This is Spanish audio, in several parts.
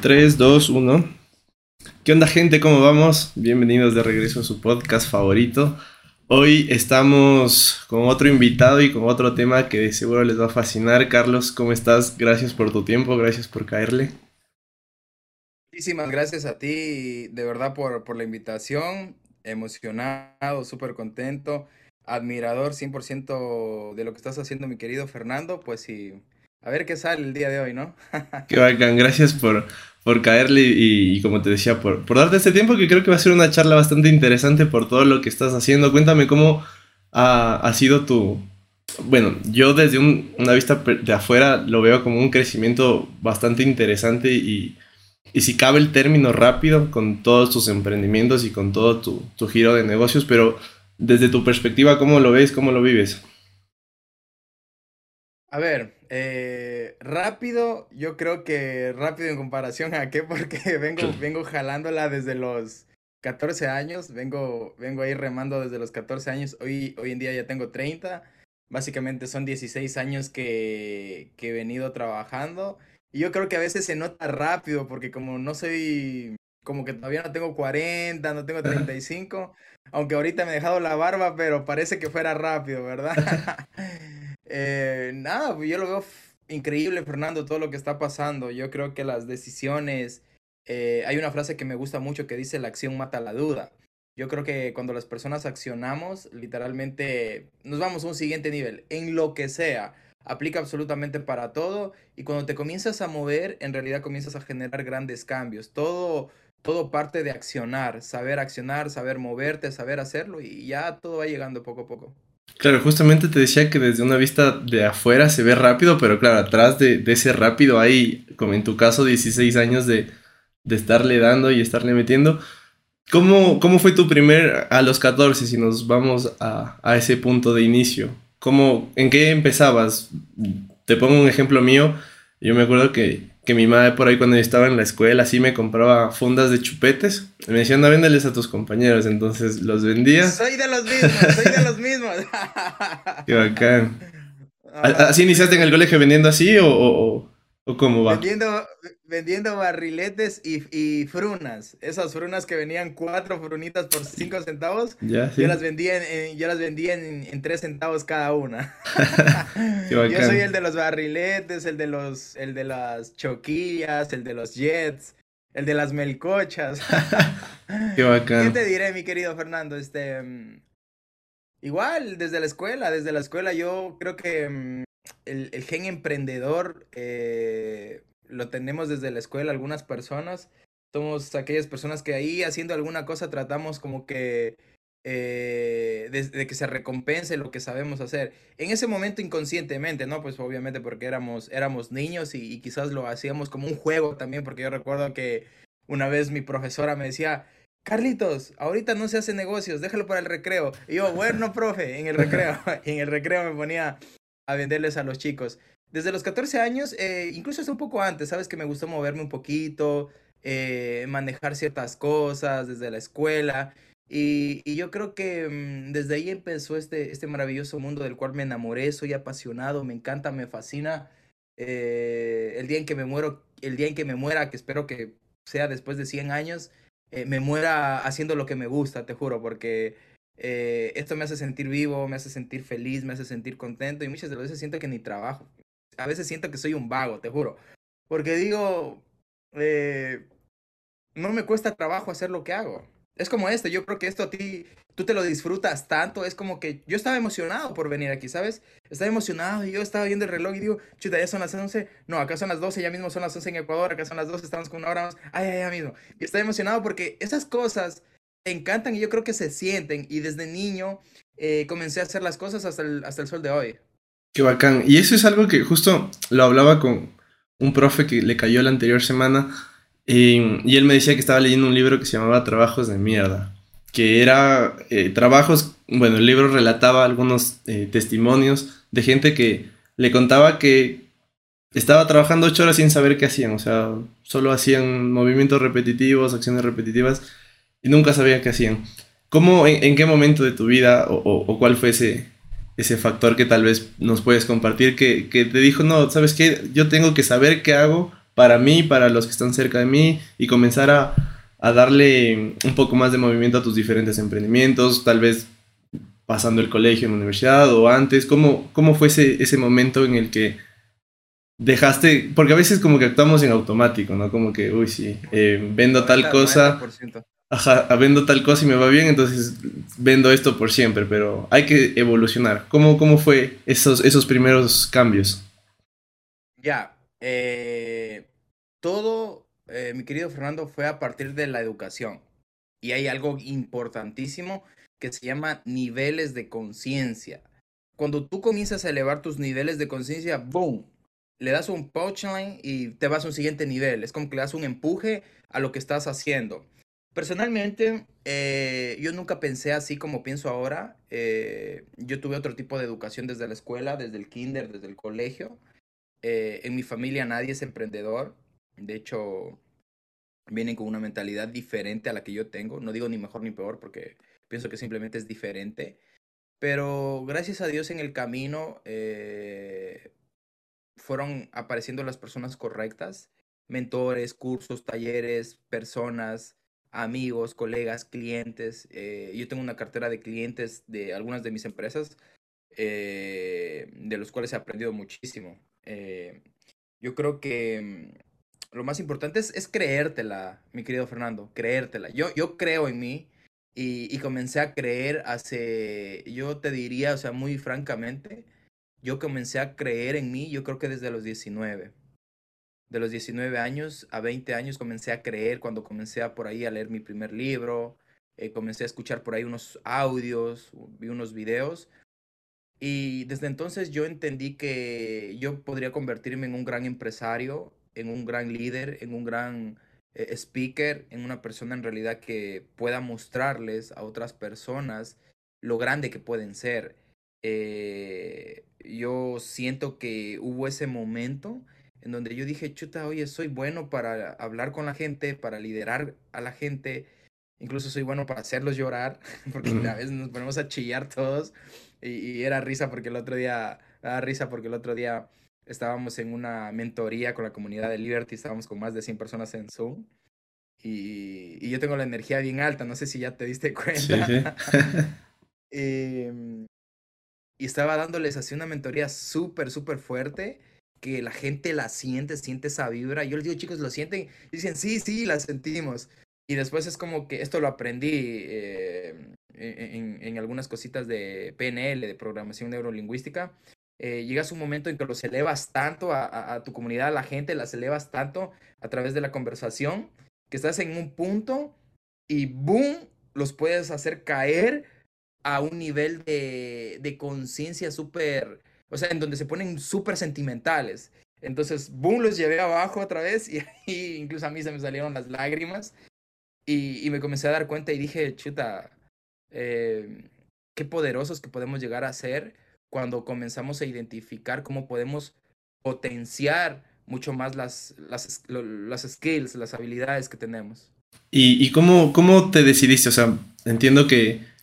3, 2, 1. ¿Qué onda gente? ¿Cómo vamos? Bienvenidos de regreso a su podcast favorito. Hoy estamos con otro invitado y con otro tema que seguro les va a fascinar. Carlos, ¿cómo estás? Gracias por tu tiempo, gracias por caerle. Muchísimas gracias a ti, de verdad, por, por la invitación. Emocionado, súper contento, admirador 100% de lo que estás haciendo, mi querido Fernando. Pues sí, a ver qué sale el día de hoy, ¿no? Qué bacán, gracias por, por caerle y, como te decía, por, por darte este tiempo que creo que va a ser una charla bastante interesante por todo lo que estás haciendo. Cuéntame cómo ha, ha sido tu... Bueno, yo desde una vista de afuera lo veo como un crecimiento bastante interesante y, y si cabe el término rápido con todos tus emprendimientos y con todo tu, tu giro de negocios, pero desde tu perspectiva, ¿cómo lo ves? ¿Cómo lo vives? A ver, eh, rápido, yo creo que rápido en comparación a qué, porque vengo, vengo jalándola desde los 14 años, vengo, vengo ahí remando desde los 14 años, hoy, hoy en día ya tengo 30, básicamente son 16 años que, que he venido trabajando y yo creo que a veces se nota rápido porque como no soy, como que todavía no tengo 40, no tengo 35, aunque ahorita me he dejado la barba, pero parece que fuera rápido, ¿verdad? Eh, nada, yo lo veo increíble, Fernando, todo lo que está pasando. Yo creo que las decisiones, eh, hay una frase que me gusta mucho que dice la acción mata la duda. Yo creo que cuando las personas accionamos, literalmente nos vamos a un siguiente nivel, en lo que sea. Aplica absolutamente para todo y cuando te comienzas a mover, en realidad comienzas a generar grandes cambios. Todo, todo parte de accionar, saber accionar, saber moverte, saber hacerlo y ya todo va llegando poco a poco. Claro, justamente te decía que desde una vista de afuera se ve rápido, pero claro, atrás de, ese rápido hay, como en tu caso, 16 años de, estarle dando y estarle metiendo. ¿Cómo, ¿Cómo, fue tu primer, a los 14, si nos vamos a, a ese punto de inicio? ¿Cómo, ¿En qué empezabas? Te pongo un ejemplo mío. Yo me acuerdo que que mi madre por ahí cuando yo estaba en la escuela así me compraba fundas de chupetes. Me decía, anda, véndeles a tus compañeros. Entonces los vendía. Soy de los mismos, soy de los mismos. Qué bacán. ¿Así iniciaste en el colegio vendiendo así o, o cómo va? Vendiendo, vendiendo barriletes y, y, frunas. Esas frunas que venían cuatro frunitas por cinco centavos. Ya, Yo las vendía, en, yo las vendía en, tres centavos cada una. yo soy el de los barriletes, el de los, el de las choquillas, el de los jets, el de las melcochas. Qué bacán. ¿Qué te diré, mi querido Fernando? Este, mm, igual, desde la escuela, desde la escuela yo creo que mm, el, el gen emprendedor eh, lo tenemos desde la escuela algunas personas. Somos aquellas personas que ahí haciendo alguna cosa tratamos como que eh, de, que se recompense lo que sabemos hacer. En ese momento inconscientemente, ¿no? Pues obviamente porque éramos, éramos niños y, quizás lo hacíamos como un juego también, porque yo recuerdo que una vez mi profesora me decía, Carlitos, ahorita no se hace negocios, déjalo para el recreo. Y yo, bueno, profe, en el recreo, en el recreo me ponía a venderles a los chicos. Desde los 14 años, eh, incluso hasta un poco antes, sabes que me gustó moverme un poquito, eh, manejar ciertas cosas desde la escuela. Y, yo creo que mm, desde ahí empezó este, este maravilloso mundo del cual me enamoré, soy apasionado, me encanta, me fascina. Eh, el día en que me muero, el día en que me muera, que espero que sea después de 100 años, me muera haciendo lo que me gusta, te juro, porque eh, esto me hace sentir vivo, me hace sentir feliz, me hace sentir contento y muchas veces siento que ni trabajo. A veces siento que soy un vago, te juro. Porque digo, eh, no me cuesta trabajo hacer lo que hago. Es como esto, yo creo que esto a ti, tú te lo disfrutas tanto, es como que yo estaba emocionado por venir aquí, ¿sabes? Estaba emocionado y yo estaba viendo el reloj y digo, chuta, ya son las 11, no, acá son las 12, ya mismo son las 11 en Ecuador, acá son las 12, estamos con una hora más, ay, ay, ya mismo. Y estaba emocionado porque esas cosas encantan y yo creo que se sienten. Y desde niño eh, comencé a hacer las cosas hasta el, hasta el sol de hoy. Qué bacán. Y eso es algo que justo lo hablaba con un profe que le cayó la anterior semana. y él me decía que estaba leyendo un libro que se llamaba Trabajos de Mierda. Que era eh, trabajos, bueno, el libro relataba algunos eh, testimonios de gente que le contaba que estaba trabajando ocho horas sin saber qué hacían. O sea, solo hacían movimientos repetitivos, acciones repetitivas y nunca sabía qué hacían. ¿Cómo, en, qué momento de tu vida o, cuál fue ese, ese factor que tal vez nos puedes compartir que, que, te dijo, no, sabes qué, yo tengo que saber qué hago para mí, para los que están cerca de mí y comenzar a, a darle un poco más de movimiento a tus diferentes emprendimientos, tal vez pasando el colegio en la universidad o antes? ¿Cómo, cómo fue ese, ese momento en el que dejaste, porque a veces como que actuamos en automático, ¿no? Como que, uy, sí, eh, vendo tal cosa, ajá, vendo tal cosa y me va bien, entonces vendo esto por siempre, pero hay que evolucionar. ¿Cómo, cómo fue esos, esos primeros cambios? Ya, eh, todo, eh, mi querido Fernando, fue a partir de la educación. Y hay algo importantísimo que se llama niveles de conciencia. Cuando tú comienzas a elevar tus niveles de conciencia, ¡boom! Le das un punchline y te vas a un siguiente nivel. Es como que le das un empuje a lo que estás haciendo. Personalmente, eh, yo nunca pensé así como pienso ahora. Eh, yo tuve otro tipo de educación desde la escuela, desde el kinder, desde el colegio. Eh, en mi familia nadie es emprendedor. De hecho, vienen con una mentalidad diferente a la que yo tengo. No digo ni mejor ni peor porque pienso que simplemente es diferente. Pero gracias a Dios en el camino fueron apareciendo las personas correctas, mentores, cursos, talleres, personas, amigos, colegas, clientes. Eh, yo tengo una cartera de clientes de algunas de mis empresas, eh, de los cuales he aprendido muchísimo. yo creo que mm, lo más importante es, es, creértela, mi querido Fernando, creértela. Yo, yo creo en mí, y, comencé a creer hace, yo te diría, o sea, muy francamente, yo comencé a creer en mí, yo creo que desde los 19. De los 19 años a 20 años comencé a creer cuando comencé a por ahí a leer mi primer libro, eh, comencé a escuchar por ahí unos audios, vi unos videos. Y desde entonces yo entendí que yo podría convertirme en un gran empresario, en un gran líder, en un gran eh, speaker, en una persona en realidad que pueda mostrarles a otras personas lo grande que pueden ser. Eh, yo siento que hubo ese momento en donde yo dije, chuta, oye, soy bueno para hablar con la gente, para liderar a la gente, incluso soy bueno para hacerlos llorar, porque a veces nos ponemos a chillar todos y, y, era risa porque el otro día, era risa porque el otro día estábamos en una mentoría con la comunidad de Liberty, estábamos con más de 100 personas en Zoom. Y, y yo tengo la energía bien alta, no sé si ya te diste cuenta. Em, y estaba dándoles así una mentoría súper, súper fuerte, que la gente la siente, siente esa vibra. Yo les digo, chicos, ¿lo sienten? Dicen, sí, sí, la sentimos. Y después es como que esto lo aprendí eh, en, en, algunas cositas de PNL, de programación neurolingüística, eh, llegas un momento en que los elevas tanto a, tu comunidad, a la gente, las elevas tanto a través de la conversación, que estás en un punto y boom, los puedes hacer caer a un nivel de, de conciencia súper, o sea, en donde se ponen súper sentimentales. Entonces, boom, los llevé abajo otra vez y ahí incluso a mí se me salieron las lágrimas y, y me comencé a dar cuenta y dije, chuta, eh, qué poderosos que podemos llegar a ser cuando comenzamos a identificar cómo podemos potenciar mucho más las, las, las skills, las habilidades que tenemos. ¿Y, y cómo, cómo, te decidiste? O sea, entiendo que...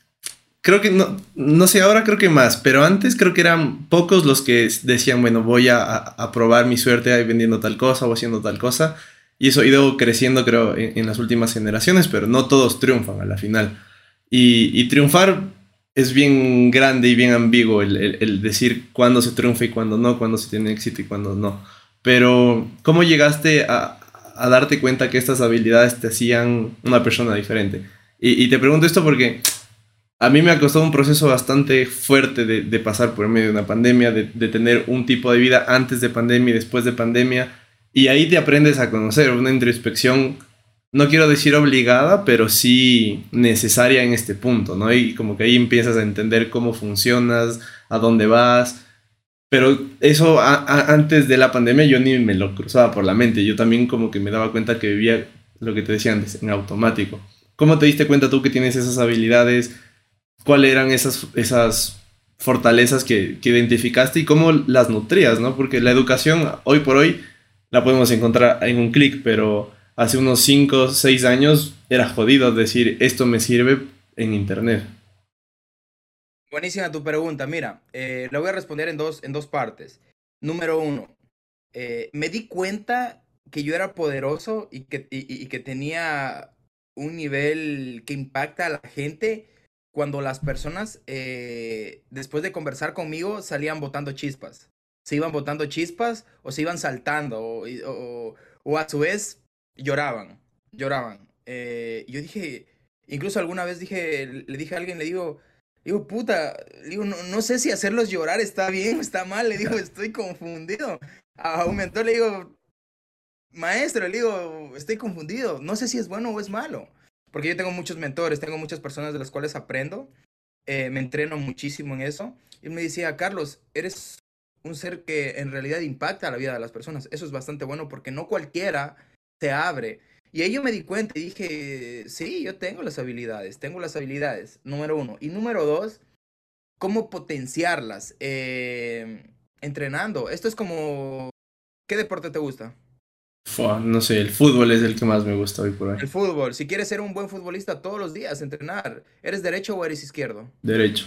Creo que no, no sé, ahora creo que más, pero antes creo que eran pocos los que decían, bueno, voy a, a probar mi suerte vendiendo tal cosa o haciendo tal cosa. Y eso ha ido creciendo, creo, en, en las últimas generaciones, pero no todos triunfan a la final. Y, y triunfar es bien grande y bien ambiguo el, el, decir cuándo se triunfa y cuándo no, cuándo se tiene éxito y cuándo no. Pero, ¿cómo llegaste a, a darte cuenta que estas habilidades te hacían una persona diferente? Y, y, te pregunto esto porque a mí me ha costado un proceso bastante fuerte de, pasar por medio de una pandemia, de, de, tener un tipo de vida antes de pandemia y después de pandemia. Y ahí te aprendes a conocer una introspección no quiero decir obligada, pero sí necesaria en este punto, ¿no? Y como que ahí empiezas a entender cómo funcionas, a dónde vas. Pero eso antes de la pandemia yo ni me lo cruzaba por la mente. Yo también como que me daba cuenta que vivía lo que te decía antes, en automático. ¿Cómo te diste cuenta tú que tienes esas habilidades? ¿Cuáles eran esas, esas fortalezas que, que identificaste y cómo las nutrías, ¿no? Porque la educación hoy por hoy la podemos encontrar en un clic, pero hace unos 5 o 6 años era jodido decir esto me sirve en internet. Buenísima tu pregunta. Mira, eh, lo voy a responder en dos, en dos partes. Número uno, eh, me di cuenta que yo era poderoso y que, y, que tenía un nivel que impacta a la gente cuando las personas, eh, después de conversar conmigo, salían botando chispas. Se iban botando chispas o se iban saltando o, a su vez lloraban, lloraban. Eh, yo dije, incluso alguna vez dije, le dije a alguien, le digo, digo, puta, digo, no, no sé si hacerlos llorar está bien o está mal, le digo, estoy confundido. A un mentor le digo, maestro, le digo, estoy confundido, no sé si es bueno o es malo. Porque yo tengo muchos mentores, tengo muchas personas de las cuales aprendo, eh, me entreno muchísimo en eso. Y me decía, Carlos, eres un ser que en realidad impacta la vida de las personas. Eso es bastante bueno porque no cualquiera se abre. Y ahí yo me di cuenta y dije, sí, yo tengo las habilidades, tengo las habilidades, número uno. Y número dos, cómo potenciarlas. Eh, entrenando. Esto es como, ¿qué deporte te gusta? No sé, el fútbol es el que más me gusta hoy por hoy. El fútbol. Si quieres ser un buen futbolista todos los días, entrenar. ¿Eres derecho o eres izquierdo? Derecho.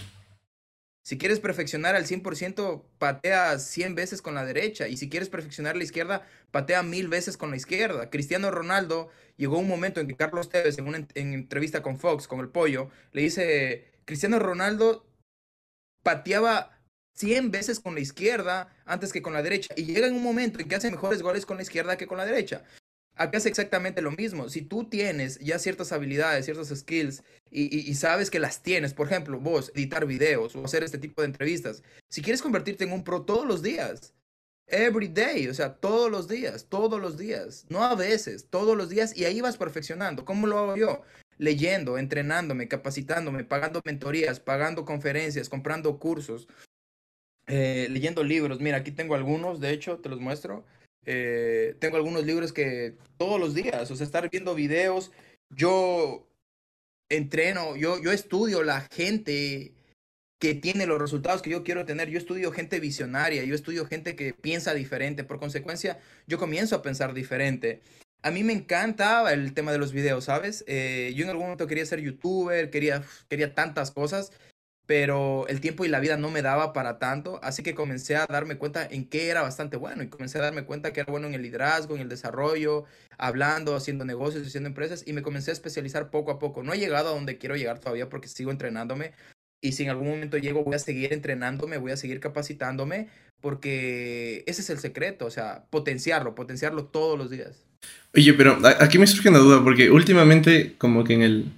Si quieres perfeccionar al 100%, patea 100 veces con la derecha. Y si quieres perfeccionar la izquierda, patea mil veces con la izquierda. Cristiano Ronaldo llegó un momento en que Carlos Tevez, en una entrevista con Fox, con el pollo, le dice, Cristiano Ronaldo pateaba 100 veces con la izquierda antes que con la derecha. Y llega en un momento en que hace mejores goles con la izquierda que con la derecha. Acá es exactamente lo mismo. Si tú tienes ya ciertas habilidades, ciertas skills y, sabes que las tienes, por ejemplo, vos editar videos o hacer este tipo de entrevistas, si quieres convertirte en un pro todos los días, every day, o sea, todos los días, todos los días, no a veces, todos los días y ahí vas perfeccionando. ¿Cómo lo hago yo? Leyendo, entrenándome, capacitándome, pagando mentorías, pagando conferencias, comprando cursos, eh, leyendo libros. Mira, aquí tengo algunos, de hecho, te los muestro. Eh, tengo algunos libros que todos los días, o sea, estar viendo videos, yo entreno, yo, yo estudio la gente que tiene los resultados que yo quiero tener. Yo estudio gente visionaria, yo estudio gente que piensa diferente. Por consecuencia, yo comienzo a pensar diferente. A mí me encantaba el tema de los videos, ¿sabes? Eh, yo en algún momento quería ser youtuber, quería, quería tantas cosas pero el tiempo y la vida no me daba para tanto, así que comencé a darme cuenta en qué era bastante bueno y comencé a darme cuenta que era bueno en el liderazgo, en el desarrollo, hablando, haciendo negocios, haciendo empresas y me comencé a especializar poco a poco. No he llegado a donde quiero llegar todavía porque sigo entrenándome y si en algún momento llego voy a seguir entrenándome, voy a seguir capacitándome porque ese es el secreto, o sea, potenciarlo, potenciarlo todos los días. Oye, pero aquí me surge una duda porque últimamente como que en el,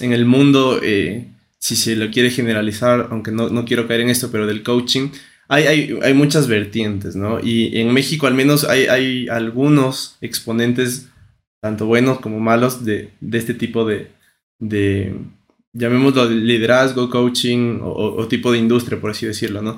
en el mundo... Eh si se lo quiere generalizar, aunque no, no quiero caer en esto, pero del coaching, hay, hay, hay, muchas vertientes, ¿no? Y en México al menos hay, hay algunos exponentes, tanto buenos como malos, de, de este tipo de, de, llamémoslo liderazgo, coaching o, tipo de industria, por así decirlo, ¿no?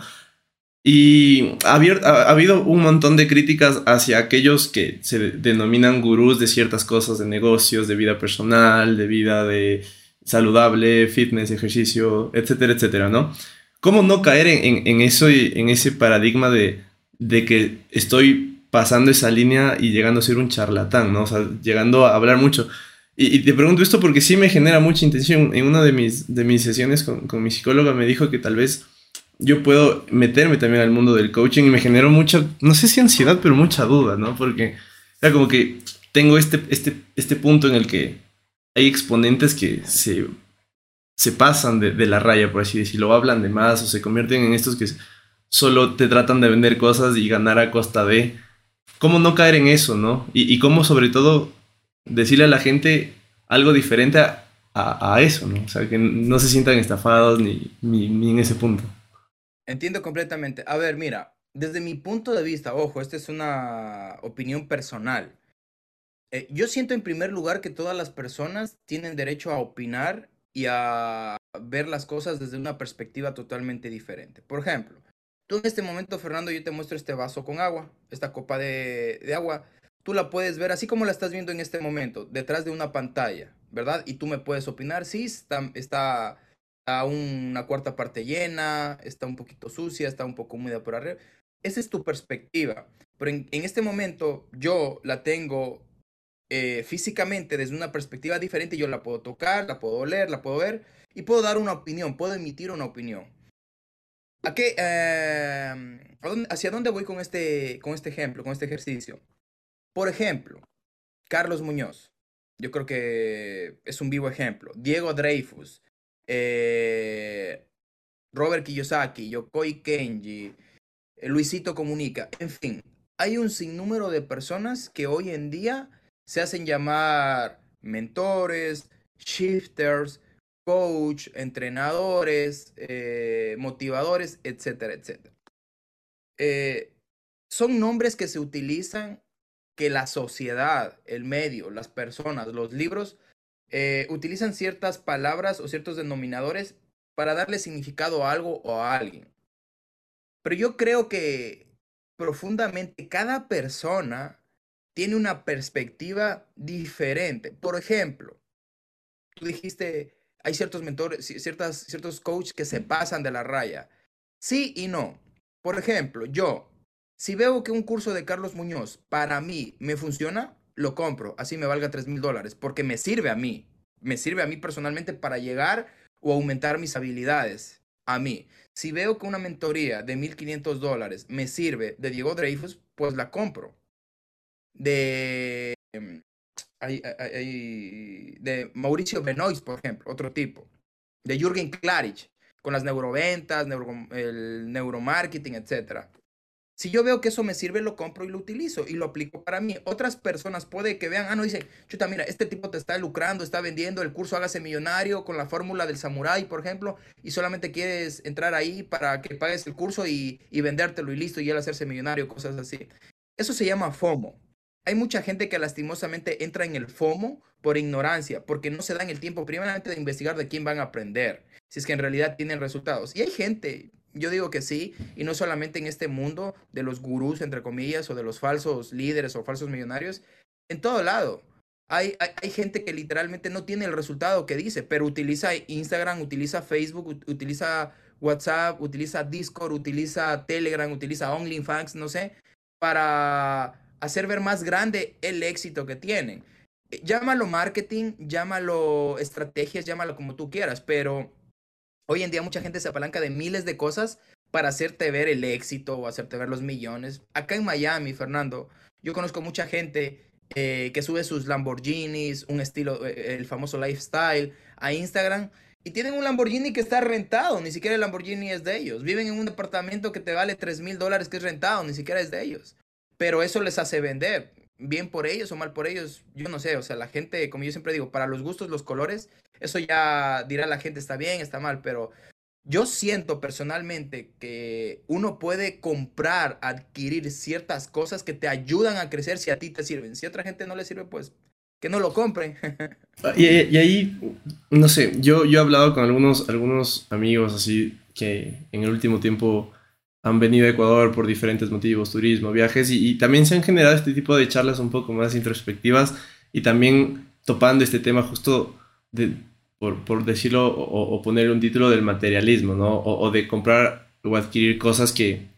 Y ha, ha, habido un montón de críticas hacia aquellos que se denominan gurús de ciertas cosas, de negocios, de vida personal, de vida de saludable, fitness, ejercicio, etcétera, etcétera, ¿no? ¿Cómo no caer en, en, eso y en ese paradigma de, de, que estoy pasando esa línea y llegando a ser un charlatán, ¿no? O sea, llegando a hablar mucho. Y, te pregunto esto porque sí me genera mucha intención. En una de mis, de mis sesiones con, con mi psicóloga me dijo que tal vez yo puedo meterme también al mundo del coaching y me generó mucha, no sé si ansiedad, pero mucha duda, ¿no? Porque era como que tengo este, este, este punto en el que hay exponentes que se, se pasan de, de, la raya, por así decirlo, hablan de más o se convierten en estos que solo te tratan de vender cosas y ganar a costa de... ¿Cómo no caer en eso, no? Y, y cómo sobre todo decirle a la gente algo diferente a, a, eso, ¿no? O sea, que no se sientan estafados ni, ni, ni en ese punto. Entiendo completamente. A ver, mira, desde mi punto de vista, ojo, esta es una opinión personal. Eh, yo siento en primer lugar que todas las personas tienen derecho a opinar y a ver las cosas desde una perspectiva totalmente diferente. Por ejemplo, tú en este momento, Fernando, yo te muestro este vaso con agua, esta copa de, de agua. Tú la puedes ver así como la estás viendo en este momento, detrás de una pantalla, ¿verdad? Y tú me puedes opinar, sí, está, está a una cuarta parte llena, está un poquito sucia, está un poco húmeda por arriba. Esa es tu perspectiva. Pero en, en este momento yo la tengo eh, físicamente desde una perspectiva diferente, yo la puedo tocar, la puedo oler, la puedo ver y puedo dar una opinión, puedo emitir una opinión. ¿A qué, em, ¿Hacia dónde voy con este, con este ejemplo, con este ejercicio? Por ejemplo, Carlos Muñoz. Yo creo que es un vivo ejemplo. Diego Dreyfus. Eh, Robert Kiyosaki, Yokoi Kenji, eh, Luisito Comunica. En fin, hay un sinnúmero de personas que hoy en día se hacen llamar mentores, shifters, coach, entrenadores, eh, motivadores, etcétera, etcétera. Eh, son nombres que se utilizan, que la sociedad, el medio, las personas, los libros, eh, utilizan ciertas palabras o ciertos denominadores para darle significado a algo o a alguien. Pero yo creo que profundamente cada persona tiene una perspectiva diferente. Por ejemplo, tú dijiste, hay ciertos mentores, ciertas, ciertos coaches que se pasan de la raya. Sí y no. Por ejemplo, yo, si veo que un curso de Carlos Muñoz para mí me funciona, lo compro, así me valga 3 mil dólares, porque me sirve a mí, me sirve a mí personalmente para llegar o aumentar mis habilidades, a mí. Si veo que una mentoría de 1.500 dólares me sirve de Diego Dreyfus, pues la compro. De em, de Mauricio Benoist, por ejemplo, otro tipo. De Jürgen Klarich, con las neuroventas, el neuromarketing, etc. Si yo veo que eso me sirve, lo compro y lo utilizo y lo aplico para mí. Otras personas puede que vean, ah, no, dicen, chuta, mira, este tipo te está lucrando, está vendiendo el curso Hágase Millonario con la fórmula del samurái, por ejemplo, y solamente quieres entrar ahí para que pagues el curso y, y vendértelo y listo, y él hacerse millonario, cosas así. Eso se llama FOMO hay mucha gente que lastimosamente entra en el FOMO por ignorancia, porque no se dan el tiempo primeramente de investigar de quién van a aprender, si es que en realidad tienen resultados. Y hay gente, yo digo que sí, y no solamente en este mundo de los gurús, entre comillas, o de los falsos líderes o falsos millonarios, en todo lado. Hay, hay, gente que literalmente no tiene el resultado que dice, pero utiliza Instagram, utiliza Facebook, utiliza WhatsApp, utiliza Discord, utiliza Telegram, utiliza OnlyFans, no sé, para hacer ver más grande el éxito que tienen. Eh, llámalo marketing, llámalo estrategias, llámalo como tú quieras, pero hoy en día mucha gente se apalanca de miles de cosas para hacerte ver el éxito o hacerte ver los millones. Acá en Miami, Fernando, yo conozco mucha gente eh, que sube sus Lamborghinis, un estilo, eh, el famoso lifestyle, a Instagram. Y tienen un Lamborghini que está rentado, ni siquiera el Lamborghini es de ellos. Viven en un departamento que te vale 3 mil dólares que es rentado, ni siquiera es de ellos pero eso les hace vender. Bien por ellos o mal por ellos, yo no sé, o sea, la gente, como yo siempre digo, para los gustos, los colores, eso ya dirá la gente está bien, está mal, pero yo siento personalmente que uno puede comprar, adquirir ciertas cosas que te ayudan a crecer si a ti te sirven. Si a otra gente no le sirve, pues que no lo compren. Ah, y, y, ahí, no sé, yo, yo he hablado con algunos, algunos amigos así que en el último tiempo han venido a Ecuador por diferentes motivos, turismo, viajes, y, también se han generado este tipo de charlas un poco más introspectivas y también topando este tema justo de, por, por decirlo o, poner un título del materialismo, ¿no? O, de comprar o adquirir cosas que,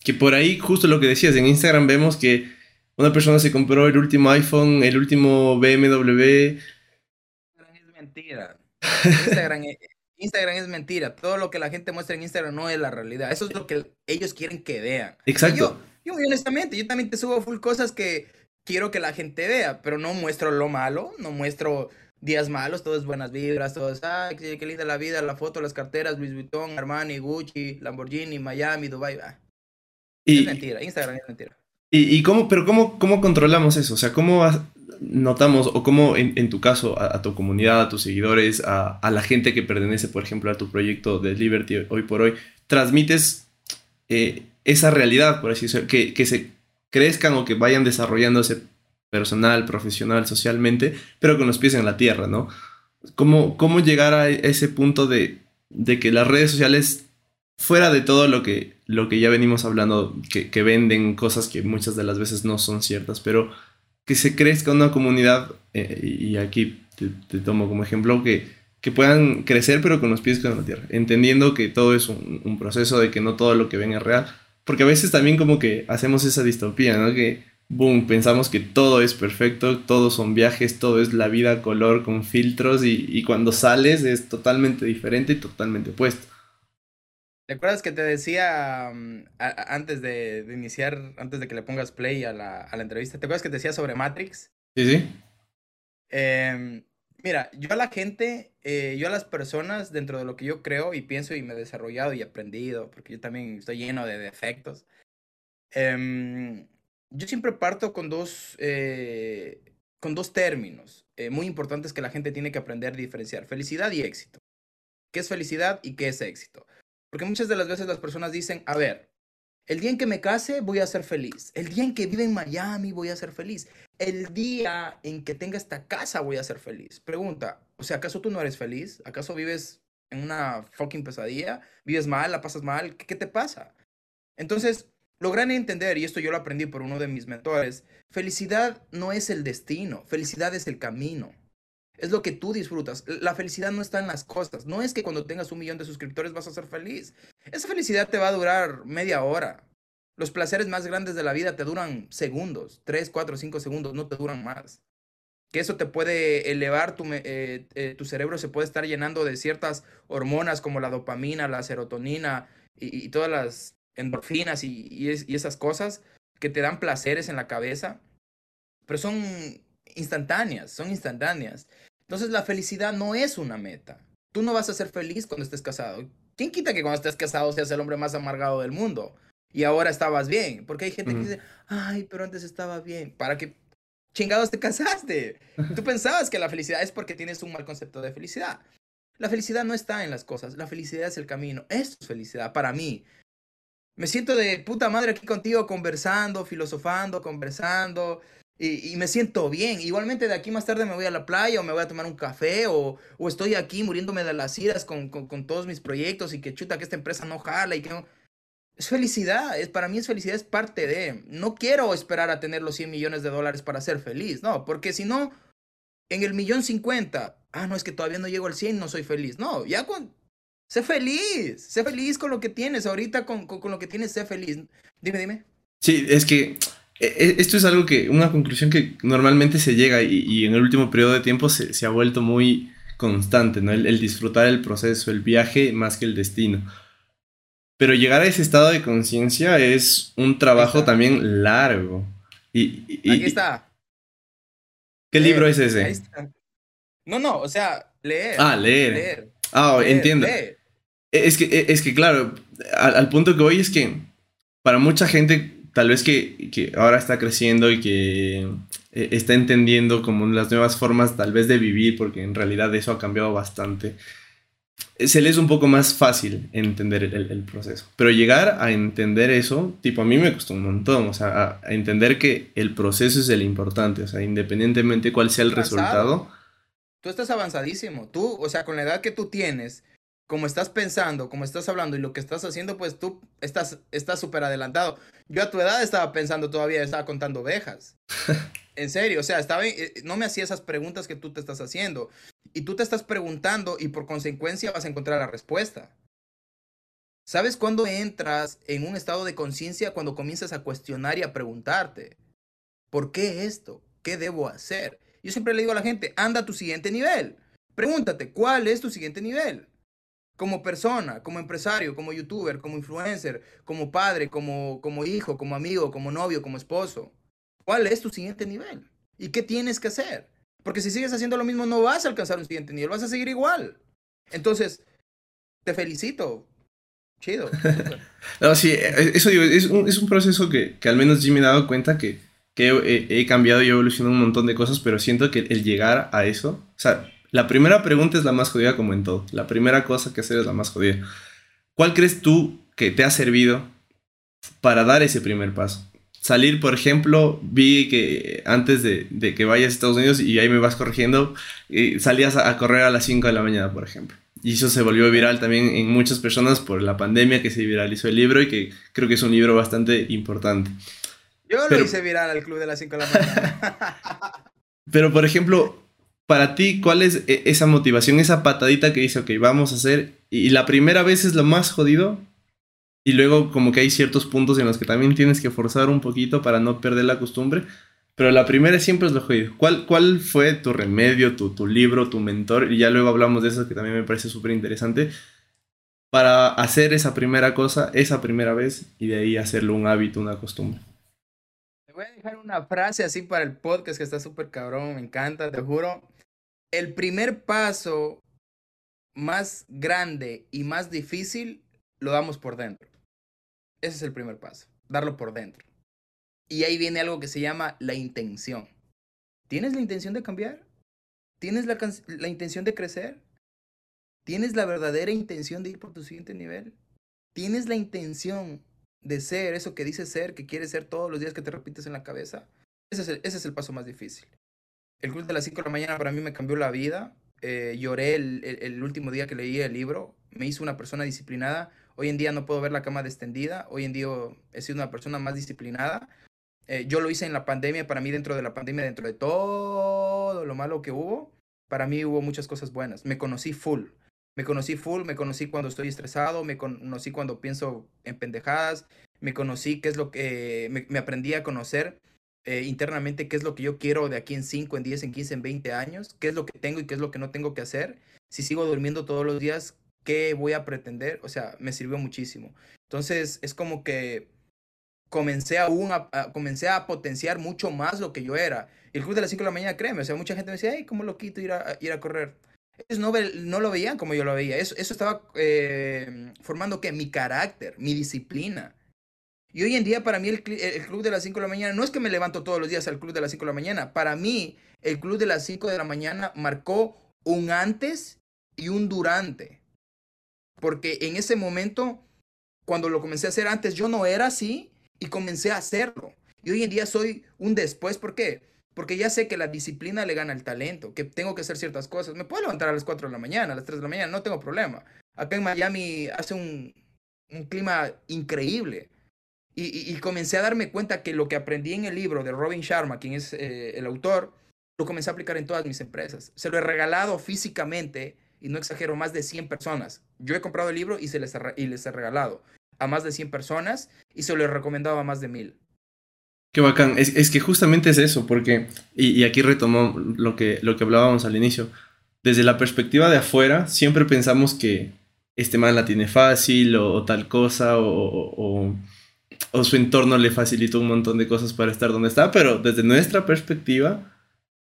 que por ahí, justo lo que decías, en Instagram vemos que una persona se compró el último iPhone, el último BMW. Es mentira. Instagram es, Instagram es mentira. Todo lo que la gente muestra en Instagram no es la realidad. Eso es lo que ellos quieren que vean. Exacto. Yo, yo, honestamente, yo también te subo full cosas que quiero que la gente vea, pero no muestro lo malo, no muestro días malos, todo es buenas vibras, todo es, ay, qué, linda la vida, la foto, las carteras, Louis Vuitton, Armani, Gucci, Lamborghini, Miami, Dubai. Ah. es mentira, Instagram es mentira. ¿Y, cómo, pero cómo, cómo controlamos eso? O sea, ¿cómo notamos, o cómo en, tu caso, a, tu comunidad, a tus seguidores, a, la gente que pertenece, por ejemplo, a tu proyecto de Liberty hoy por hoy, transmites eh, esa realidad, por así decirlo, que, que se crezcan o que vayan desarrollándose personal, profesional, socialmente, pero con los pies en la tierra, ¿no? ¿Cómo, cómo llegar a ese punto de, de que las redes sociales fuera de todo lo que, lo que ya venimos hablando, que, venden cosas que muchas de las veces no son ciertas, pero que se crezca una comunidad, eh, y aquí te, tomo como ejemplo, que, que puedan crecer pero con los pies en la tierra, entendiendo que todo es un, proceso, de que no todo lo que ven es real, porque a veces también como que hacemos esa distopía, ¿no? Que, boom, pensamos que todo es perfecto, todos son viajes, todo es la vida color con filtros y, y cuando sales es totalmente diferente y totalmente opuesto. ¿Te acuerdas que te decía mm, antes de, iniciar, antes de que le pongas play a la, a la, entrevista, ¿te acuerdas que te decía sobre Matrix? Sí, sí. Em, mira, yo a la gente, eh, yo a las personas, dentro de lo que yo creo y pienso y me he desarrollado y aprendido, porque yo también estoy lleno de defectos, em, yo siempre parto con dos, eh, con dos términos eh, muy importantes que la gente tiene que aprender a diferenciar, felicidad y éxito. ¿Qué es felicidad y qué es éxito? Porque muchas de las veces las personas dicen, a ver, el día en que me case voy a ser feliz. El día en que vive en Miami voy a ser feliz. El día en que tenga esta casa voy a ser feliz. Pregunta, o sea, ¿acaso tú no eres feliz? ¿Acaso vives en una fucking pesadilla? ¿Vives mal? ¿La pasas mal? ¿Qué, qué te pasa? Entonces, logran entender, y esto yo lo aprendí por uno de mis mentores, felicidad no es el destino, felicidad es el camino es lo que tú disfrutas. La felicidad no está en las cosas. No es que cuando tengas un millón de suscriptores vas a ser feliz. Esa felicidad te va a durar media hora. Los placeres más grandes de la vida te duran segundos, tres, cuatro, cinco segundos, no te duran más. Que eso te puede elevar, tu, eh, eh, tu cerebro se puede estar llenando de ciertas hormonas como la dopamina, la serotonina y, todas las endorfinas y esas cosas que te dan placeres en la cabeza, pero son instantáneas, son instantáneas. Entonces la felicidad no es una meta. Tú no vas a ser feliz cuando estés casado. ¿Quién quita que cuando estés casado seas el hombre más amargado del mundo? Y ahora estabas bien. Porque hay gente que dice, ay, pero antes estaba bien. ¿Para qué chingados te casaste? Tú pensabas que la felicidad es porque tienes un mal concepto de felicidad. La felicidad no está en las cosas. La felicidad es el camino. Esto es felicidad para mí. Me siento de puta madre aquí contigo conversando, filosofando, conversando, y, me siento bien. Igualmente de aquí más tarde me voy a la playa o me voy a tomar un café o, o estoy aquí muriéndome de las iras con, con, todos mis proyectos y que chuta que esta empresa no jala y que no... Es felicidad, es, para mí es felicidad, es parte de... No quiero esperar a tener los 100 millones de dólares para ser feliz, no, porque si no, en el millón 50, ah, no, es que todavía no llego al 100, no soy feliz. No, ya con... Sé feliz, sé feliz con lo que tienes, ahorita con, con, con lo que tienes, sé feliz. Dime, dime. Sí, es que esto es algo que, una conclusión que normalmente se llega y, en el último periodo de tiempo se, ha vuelto muy constante, ¿no? El, disfrutar el proceso, el viaje más que el destino. Pero llegar a ese estado de conciencia es un trabajo también largo. Y, Aquí está. ¿Qué libro es ese? Ahí está. No, no, o sea, leer. Ah, leer. Ah, entiendo. Es que, es que claro, al, al punto que voy es que para mucha gente tal vez que, que, ahora está creciendo y que eh, está entendiendo como las nuevas formas tal vez de vivir, porque en realidad eso ha cambiado bastante, eh, se le es un poco más fácil entender el, el, proceso. Pero llegar a entender eso, tipo, a mí me costó un montón, o sea, a, entender que el proceso es el importante, o sea, independientemente cuál sea el resultado. Tú estás avanzadísimo, tú, o sea, con la edad que tú tienes, como estás pensando, como estás hablando y lo que estás haciendo, pues tú estás súper adelantado. Yo a tu edad estaba pensando todavía, estaba contando ovejas. en serio, o sea, estaba, eh, no me hacía esas preguntas que tú te estás haciendo. Y tú te estás preguntando y por consecuencia vas a encontrar la respuesta. ¿Sabes cuándo entras en un estado de conciencia? Cuando comienzas a cuestionar y a preguntarte, ¿por qué esto? ¿Qué debo hacer? Yo siempre le digo a la gente, anda a tu siguiente nivel. Pregúntate, ¿cuál es tu siguiente nivel? Como persona, como empresario, como youtuber, como influencer, como padre, como, como hijo, como amigo, como novio, como esposo. ¿Cuál es tu siguiente nivel? ¿Y qué tienes que hacer? Porque si sigues haciendo lo mismo no vas a alcanzar un siguiente nivel, vas a seguir igual. Entonces, te felicito. Chido. no, sí, e, eso digo, es un, es un proceso que, que, al menos yo me he dado cuenta que, que he, he, cambiado y he evolucionado un montón de cosas, pero siento que el llegar a eso, o sea, la primera pregunta es la más jodida como en todo. La primera cosa que hacer es la más jodida. ¿Cuál crees tú que te ha servido para dar ese primer paso? Salir, por ejemplo, vi que antes de, que vayas a Estados Unidos y ahí me vas corrigiendo, eh, salías a, correr a las 5 de la mañana, por ejemplo. Y eso se volvió viral también en muchas personas por la pandemia que se viralizó el libro y que creo que es un libro bastante importante. Yo lo hice viral al club de las 5 de la mañana. pero, por ejemplo, para ti, ¿cuál es e, esa motivación, esa patadita que dice, ok, vamos a hacer? Y la primera vez es lo más jodido. Y luego como que hay ciertos puntos en los que también tienes que forzar un poquito para no perder la costumbre. Pero la primera siempre es lo jodido. ¿Cuál, cuál fue tu remedio, tu, tu libro, tu mentor? Y ya luego hablamos de eso que también me parece súper interesante. para hacer esa primera cosa, esa primera vez, y de ahí hacerlo un hábito, una costumbre. Te voy a dejar una frase así para el podcast que está súper cabrón, me encanta, te juro. El primer paso más grande y más difícil lo damos por dentro. Ese es el primer paso, darlo por dentro. Y ahí viene algo que se llama la intención. ¿Tienes la intención de cambiar? ¿Tienes la, intención de crecer? ¿Tienes la verdadera intención de ir por tu siguiente nivel? ¿Tienes la intención de ser eso que dices ser, que quieres ser todos los días que te repites en la cabeza? Ese es el paso más difícil. El club de las 5 de la mañana para mí me cambió la vida. Eh, lloré el, último día que leí el libro. Me hizo una persona disciplinada. Hoy en día no puedo ver la cama extendida. Hoy en día he sido una persona más disciplinada. Eh, yo lo hice en la pandemia. Para mí, dentro de la pandemia, dentro de todo lo malo que hubo, para mí hubo muchas cosas buenas. Me conocí full. Me conocí full, me conocí cuando estoy estresado, me conocí cuando pienso en pendejadas, me conocí qué es lo que, me aprendí a conocer eh, internamente qué es lo que yo quiero de aquí en 5, en 10, en 15, en 20 años, qué es lo que tengo y qué es lo que no tengo que hacer. Si sigo durmiendo todos los días, ¿qué voy a pretender? O sea, me sirvió muchísimo. Entonces, es como que comencé aún a, comencé a potenciar mucho más lo que yo era. El club de las 5 de la mañana, créeme, o sea, mucha gente me decía, ay, ¿cómo lo quito ir a, ir a correr? Ellos no, no lo veían como yo lo veía. Eso, eso estaba eh, formando que mi carácter, mi disciplina. Y hoy en día para mí el, club de las 5 de la mañana no es que me levanto todos los días al club de las 5 de la mañana. Para mí el club de las 5 de la mañana marcó un antes y un durante. Porque en ese momento, cuando lo comencé a hacer antes, yo no era así y comencé a hacerlo. Y hoy en día soy un después. ¿Por qué? Porque ya sé que la disciplina le gana al talento, que tengo que hacer ciertas cosas. Me puedo levantar a las 4 de la mañana, a las 3 de la mañana, no tengo problema. Acá en Miami hace un, un clima increíble. Y, y, comencé a darme cuenta que lo que aprendí en el libro de Robin Sharma, quien es eh, el autor, lo comencé a aplicar en todas mis empresas. Se lo he regalado físicamente, y no exagero, más de 100 personas. Yo he comprado el libro y, se les, y les he regalado a más de 100 personas y se lo he recomendado a más de 1000. Qué bacán. Es, es, que justamente es eso, porque, y, y, aquí retomo lo que, lo que hablábamos al inicio, desde la perspectiva de afuera, siempre pensamos que este man la tiene fácil o, o tal cosa, o, o, o, su entorno le facilitó un montón de cosas para estar donde está, pero desde nuestra perspectiva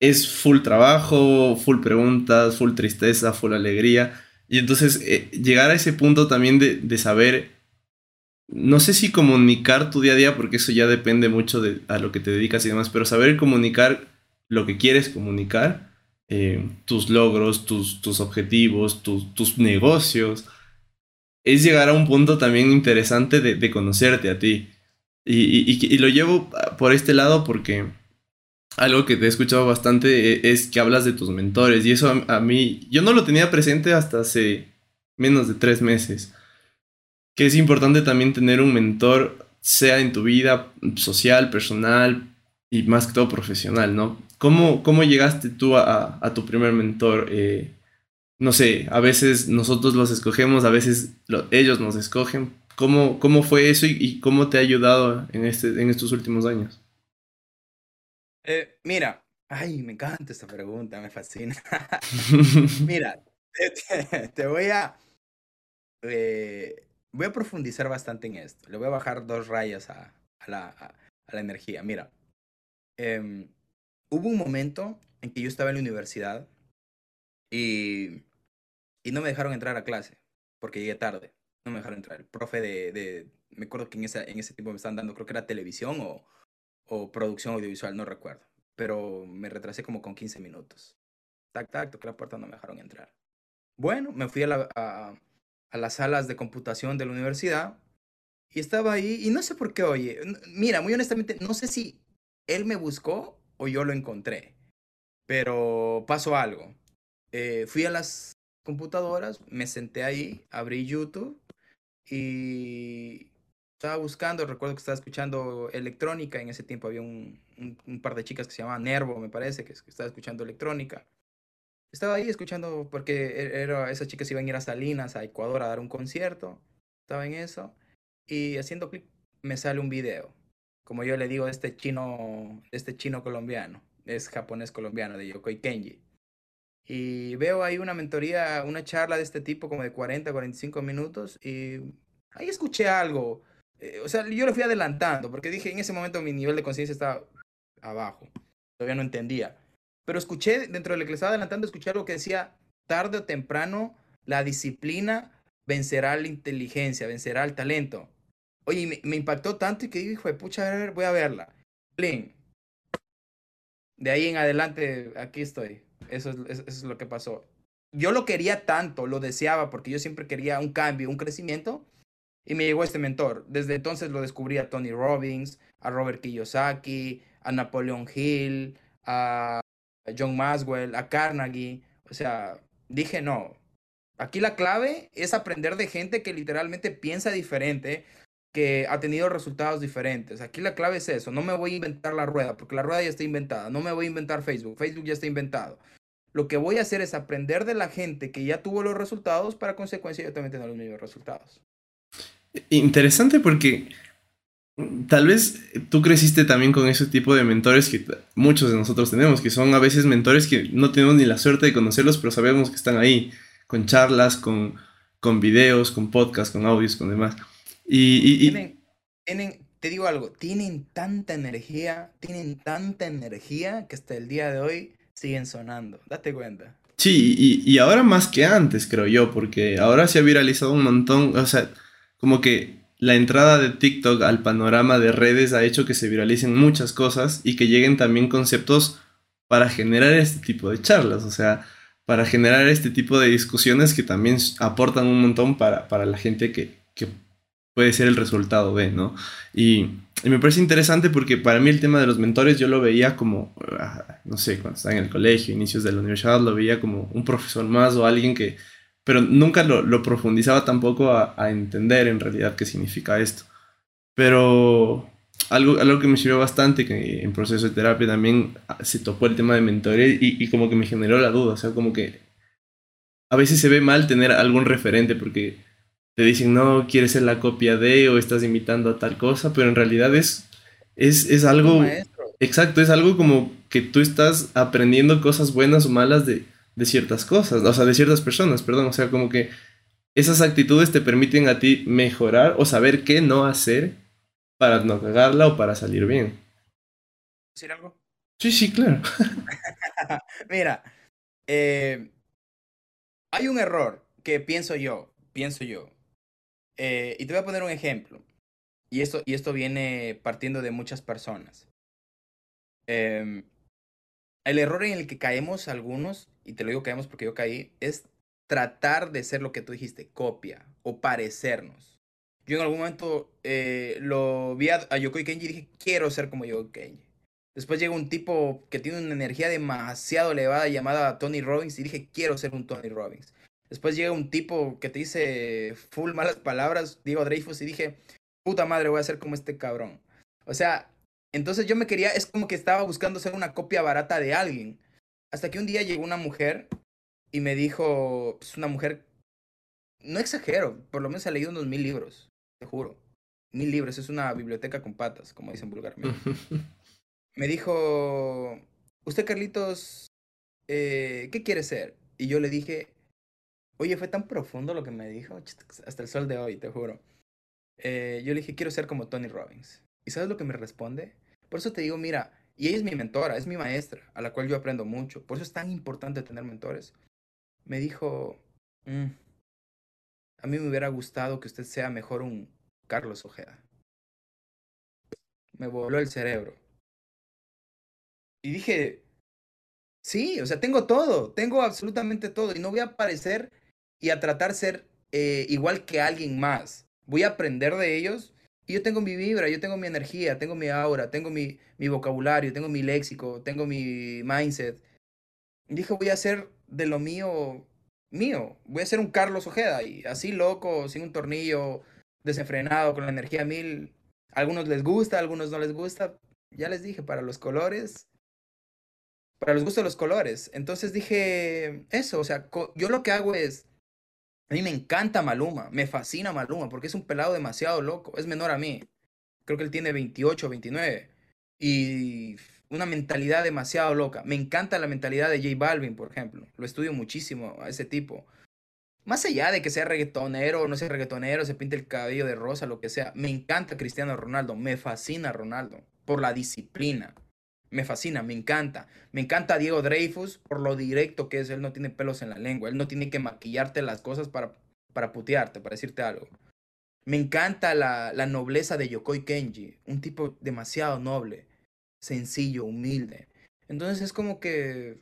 es full trabajo, full preguntas, full tristeza, full alegría. Y entonces eh, llegar a ese punto también de, de saber no sé si comunicar tu día a día, porque eso ya depende mucho de a lo que te dedicas y demás, pero saber comunicar lo que quieres comunicar, eh, tus logros, tus, tus objetivos, tus, tus, negocios, es llegar a un punto también interesante de, conocerte a ti. Y, lo llevo por este lado porque algo que te he escuchado bastante eh, es que hablas de tus mentores y eso a, mí, yo no lo tenía presente hasta hace menos de tres meses que es importante también tener un mentor, sea en tu vida social, personal y más que todo profesional, ¿no? ¿Cómo, cómo llegaste tú a, a tu primer mentor? Eh, no sé, a veces nosotros los escogemos, a veces lo, ellos nos escogen. ¿Cómo, cómo fue eso y, y, cómo te ha ayudado en, este, en estos últimos años? Eh, mira, ay, me encanta esta pregunta, me fascina. mira, te, voy a... Eh, voy a profundizar bastante en esto. Le voy a bajar dos rayas a, a, la, a, a la, energía. Mira, eh, hubo un momento en que yo estaba en la universidad y, y no me dejaron entrar a clase porque llegué tarde. No me dejaron entrar. El profe de, de me acuerdo que en, esa, en ese tiempo me estaban dando, creo que era televisión o, o producción audiovisual, no recuerdo. Pero me retrasé como con 15 minutos. Tac, tac, toqué la puerta, no me dejaron entrar. Bueno, me fui a la, a, a las salas de computación de la universidad y estaba ahí y no sé por qué, oye, mira, muy honestamente, no sé si él me buscó o yo lo encontré, pero pasó algo. Eh, fui a las computadoras, me senté ahí, abrí YouTube y estaba buscando, recuerdo que estaba escuchando electrónica, en ese tiempo había un, par de chicas que se llamaban Nervo, me parece, que, que estaba escuchando electrónica estaba ahí escuchando, porque e-, era, esas chicas iban a ir a Salinas, a Ecuador, a dar un concierto. Estaba en eso. Y haciendo clic me sale un video. Como yo le digo, este chino, este chino colombiano. Es japonés colombiano, de Yokoi Kenji. Y veo ahí una mentoría, una charla de este tipo como de 40, 45 minutos y ahí escuché algo. Eh, o sea, yo lo fui adelantando porque dije, en ese momento mi nivel de conciencia estaba abajo. Todavía no entendía. Pero escuché, dentro de lo que le estaba adelantando, escuché algo que decía, tarde o temprano, la disciplina vencerá la inteligencia, vencerá el talento. Oye, me, impactó tanto y que dije, pucha, a ver, voy a verla. Blin. De ahí en adelante, aquí estoy. Eso es, lo que pasó. Yo lo quería tanto, lo deseaba, porque yo siempre quería un cambio, un crecimiento, y me llegó este mentor. Desde entonces lo descubrí a Tony Robbins, a Robert Kiyosaki, a Napoleon Hill, a John Maswell, a Carnegie. O sea, dije no. Aquí la clave es aprender de gente que literalmente piensa diferente, que ha tenido resultados diferentes. Aquí la clave es eso. No me voy a inventar la rueda, porque la rueda ya está inventada. No me voy a inventar Facebook. Facebook ya está inventado. Lo que voy a hacer es aprender de la gente que ya tuvo los resultados para consecuencia yo también tener los mismos resultados. Interesante porque tal vez tú creciste también con ese tipo de mentores que muchos de nosotros tenemos, que son a veces mentores que no tenemos ni la suerte de conocerlos, pero sabemos que están ahí, con charlas, con, con videos, con podcasts, con audios, con demás. Y, Tienen, te digo algo, tienen tanta energía, tienen tanta energía que hasta el día de hoy siguen sonando. Date cuenta. Sí, y, y ahora más que antes, creo yo, porque ahora se ha viralizado un montón, o sea, como que la entrada de TikTok al panorama de redes ha hecho que se viralicen muchas cosas y que lleguen también conceptos para generar este tipo de charlas, o sea, para generar este tipo de discusiones que también aportan un montón para, para la gente que, que, puede ser el resultado de, ¿no? Y, me parece interesante porque para mí el tema de los mentores yo lo veía como, ah, no sé, cuando estaba en el colegio, inicios de la universidad, lo veía como un profesor más o alguien que pero nunca lo, profundizaba tampoco a, entender en realidad qué significa esto. Pero algo, algo que me sirvió bastante, que en proceso de terapia también ah, se topó el tema de mentoría y, y como que me generó la duda, o sea, como que a veces se ve mal tener algún referente porque te dicen, no, quieres ser la copia de o estás imitando a tal cosa, pero en realidad es, es, es algo... Exacto, es algo como que tú estás aprendiendo cosas buenas o malas de, de ciertas cosas, o sea, de ciertas personas, perdón, o sea, como que esas actitudes te permiten a ti mejorar o saber qué no hacer para no cagarla o para salir bien. ¿Decir algo? Sí, sí, claro. Mira, eh, hay un error que pienso yo, pienso yo, eh, y te voy a poner un ejemplo, y esto, y esto viene partiendo de muchas personas. Eh, el error en el que caemos algunos, y te lo digo caemos porque yo caí, es tratar de ser lo que tú dijiste, copia o parecernos. Yo en algún momento eh, lo vi a, Yokoi Kenji y dije, quiero ser como Yokoi Kenji. Después llega un tipo que tiene una energía demasiado elevada llamada Tony Robbins y dije, quiero ser un Tony Robbins. Después llega un tipo que te dice full malas palabras, Diego Dreyfus, y dije, puta madre, voy a ser como este cabrón. O sea, entonces yo me quería, es como que estaba buscando ser una copia barata de alguien. Hasta que un día llegó una mujer y me dijo, es pues, una mujer, no exagero, por lo menos ha leído unos mil libros, te juro. Mil libros, es una biblioteca con patas, como dicen vulgarmente. me dijo, usted Carlitos, eh, ¿qué quiere ser? Y yo le dije, oye, fue tan profundo lo que me dijo, hasta el sol de hoy, te juro. Eh, yo le dije, quiero ser como Tony Robbins. ¿Y sabes lo que me responde? Por eso te digo, mira, y ella es mi mentora, es mi maestra, a la cual yo aprendo mucho. Por eso es tan importante tener mentores. Me dijo, mm, a mí me hubiera gustado que usted sea mejor un Carlos Ojeda. Me voló el cerebro. Y dije, sí, o sea, tengo todo, tengo absolutamente todo. Y no voy a aparecer y a tratar ser eh, igual que alguien más. Voy a aprender de ellos y yo tengo mi vibra, yo tengo mi energía, tengo mi aura, tengo mi, mi vocabulario, tengo mi léxico, tengo mi mindset. Y dije, voy a hacer de lo mío, mío. Voy a ser un Carlos Ojeda. Y así loco, sin un tornillo, desenfrenado, con la energía mil. A algunos les gusta, a algunos no les gusta. Ya les dije, para los colores. Para los gustos de los colores. Entonces dije, eso, o sea, yo lo que hago es a mí me encanta Maluma, me fascina Maluma, porque es un pelado demasiado loco, es menor a mí. Creo que él tiene 28 o 29. Y una mentalidad demasiado loca. Me encanta la mentalidad de J Balvin, por ejemplo. Lo estudio muchísimo a ese tipo. Más allá de que sea reggaetonero o no sea reggaetonero, se pinte el cabello de rosa, lo que sea. Me encanta Cristiano Ronaldo. Me fascina Ronaldo. Por la disciplina. Me fascina, me encanta. Me encanta Diego Dreyfus por lo directo que es. Él no tiene pelos en la lengua. Él no tiene que maquillarte las cosas para, para putearte, para decirte algo. Me encanta la, la nobleza de Yokoi Kenji. Un tipo demasiado noble sencillo, humilde. Entonces es como que